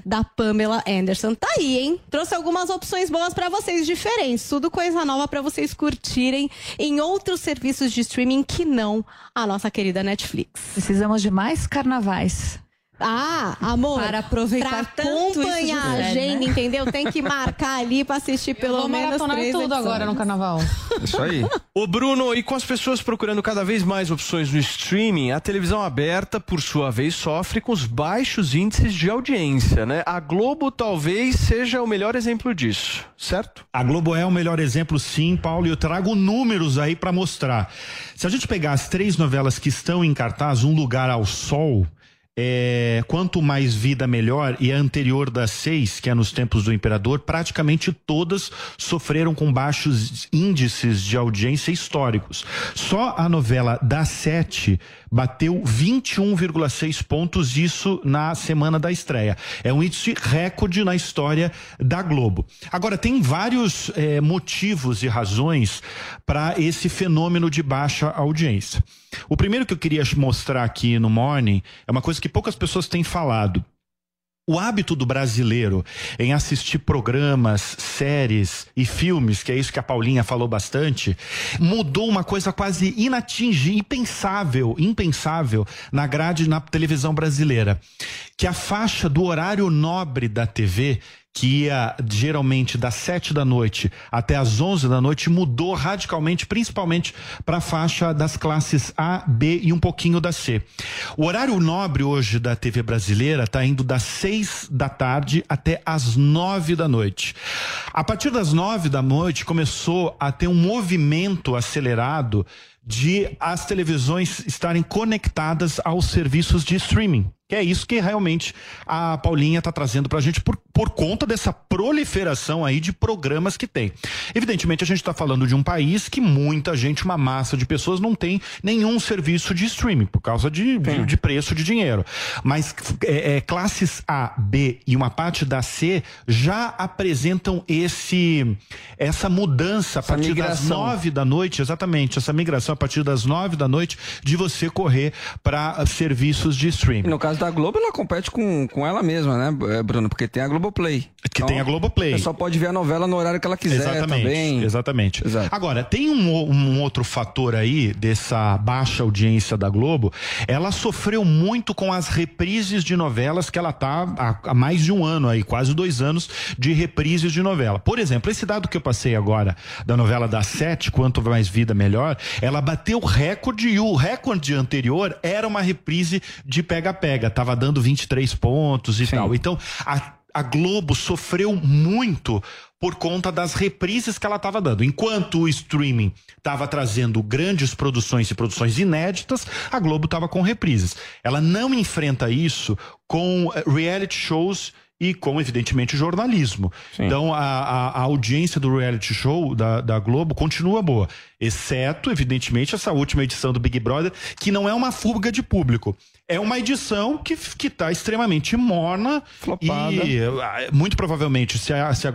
[SPEAKER 5] da Pamela Anderson. Tá aí, hein? Trouxe algumas opções boas pra vocês, diferentes. Tudo coisa nova pra vocês curtirem em outros serviços de streaming que não a nossa querida Netflix.
[SPEAKER 9] Precisamos de mais carnavais.
[SPEAKER 5] Ah, amor.
[SPEAKER 9] Para aproveitar
[SPEAKER 5] pra
[SPEAKER 9] tanto isso de
[SPEAKER 5] acompanhar a agenda,
[SPEAKER 9] né?
[SPEAKER 5] entendeu? Tem que marcar ali pra assistir pelo
[SPEAKER 8] vou
[SPEAKER 5] menos
[SPEAKER 8] maratonar
[SPEAKER 5] três
[SPEAKER 8] tudo
[SPEAKER 5] episódios.
[SPEAKER 8] agora no carnaval.
[SPEAKER 3] Isso aí. Ô Bruno, e com as pessoas procurando cada vez mais opções no streaming, a televisão aberta, por sua vez, sofre com os baixos índices de audiência, né? A Globo talvez seja o melhor exemplo disso, certo?
[SPEAKER 6] A Globo é o melhor exemplo, sim, Paulo, e eu trago números aí pra mostrar. Se a gente pegar as três novelas que estão em cartaz, Um Lugar ao Sol, é, quanto mais vida melhor e a anterior das seis, que é nos tempos do imperador, praticamente todas sofreram com baixos índices de audiência históricos. Só a novela das sete bateu 21,6 pontos, isso na semana da estreia. É um índice recorde na história da Globo. Agora, tem vários eh, motivos e razões para esse fenômeno de baixa audiência. O primeiro que eu queria mostrar aqui no Morning é uma coisa que poucas pessoas têm falado. O hábito do brasileiro em assistir programas, séries e filmes, que é isso que a Paulinha falou bastante, mudou uma coisa quase inatingível, impensável, impensável na grade na televisão brasileira, que a faixa do horário nobre da TV que ia geralmente das sete da noite até as onze da noite mudou radicalmente, principalmente para a faixa das classes A, B e um pouquinho da C. O horário nobre hoje da TV brasileira está indo das seis da tarde até as nove da noite. A partir das nove da noite começou a ter um movimento acelerado de as televisões estarem conectadas aos serviços de streaming. Que é isso que realmente a Paulinha está trazendo para a gente por, por conta dessa proliferação aí de programas que tem. Evidentemente, a gente está falando de um país que muita gente, uma massa de pessoas, não tem nenhum serviço de streaming por causa de, de, de preço de dinheiro. Mas é, é, classes A, B e uma parte da C já apresentam esse essa mudança a
[SPEAKER 4] Essa
[SPEAKER 6] partir das
[SPEAKER 4] migração.
[SPEAKER 6] nove da noite, exatamente, essa migração a partir das nove da noite de você correr para serviços de streaming.
[SPEAKER 4] No caso da Globo, ela compete com, com ela mesma, né, eh, Bruno? Porque tem a Globoplay.
[SPEAKER 6] Que tem a Globoplay.
[SPEAKER 4] Ela só pode ver a novela no horário que ela quiser
[SPEAKER 6] Exatamente,
[SPEAKER 4] também.
[SPEAKER 6] exatamente. Agora, tem um, um outro fator aí dessa baixa audiência da Globo. Ela sofreu muito com as reprises de novelas que ela tá há, há mais de um ano aí, quase dois anos de reprises de novela. Por exemplo, esse dado que eu passei agora da novela das sete, Quanto Mais Vida Melhor, ela bateu recorde e o recorde anterior era uma reprise de pega-pega. Tava dando 23 pontos e tal. Então, a a Globo sofreu muito por conta das reprises que ela estava dando. Enquanto o streaming estava trazendo grandes produções e produções inéditas, a Globo estava com reprises. Ela não enfrenta isso com eh, reality shows e com, evidentemente, jornalismo. Então, a, a- a audiência do reality show da, da Globo continua boa. Exceto, evidentemente, essa última edição do Big Brother, que não é uma fuga de público. É uma edição que, que tá extremamente morna e eh, muito provavelmente se a, se a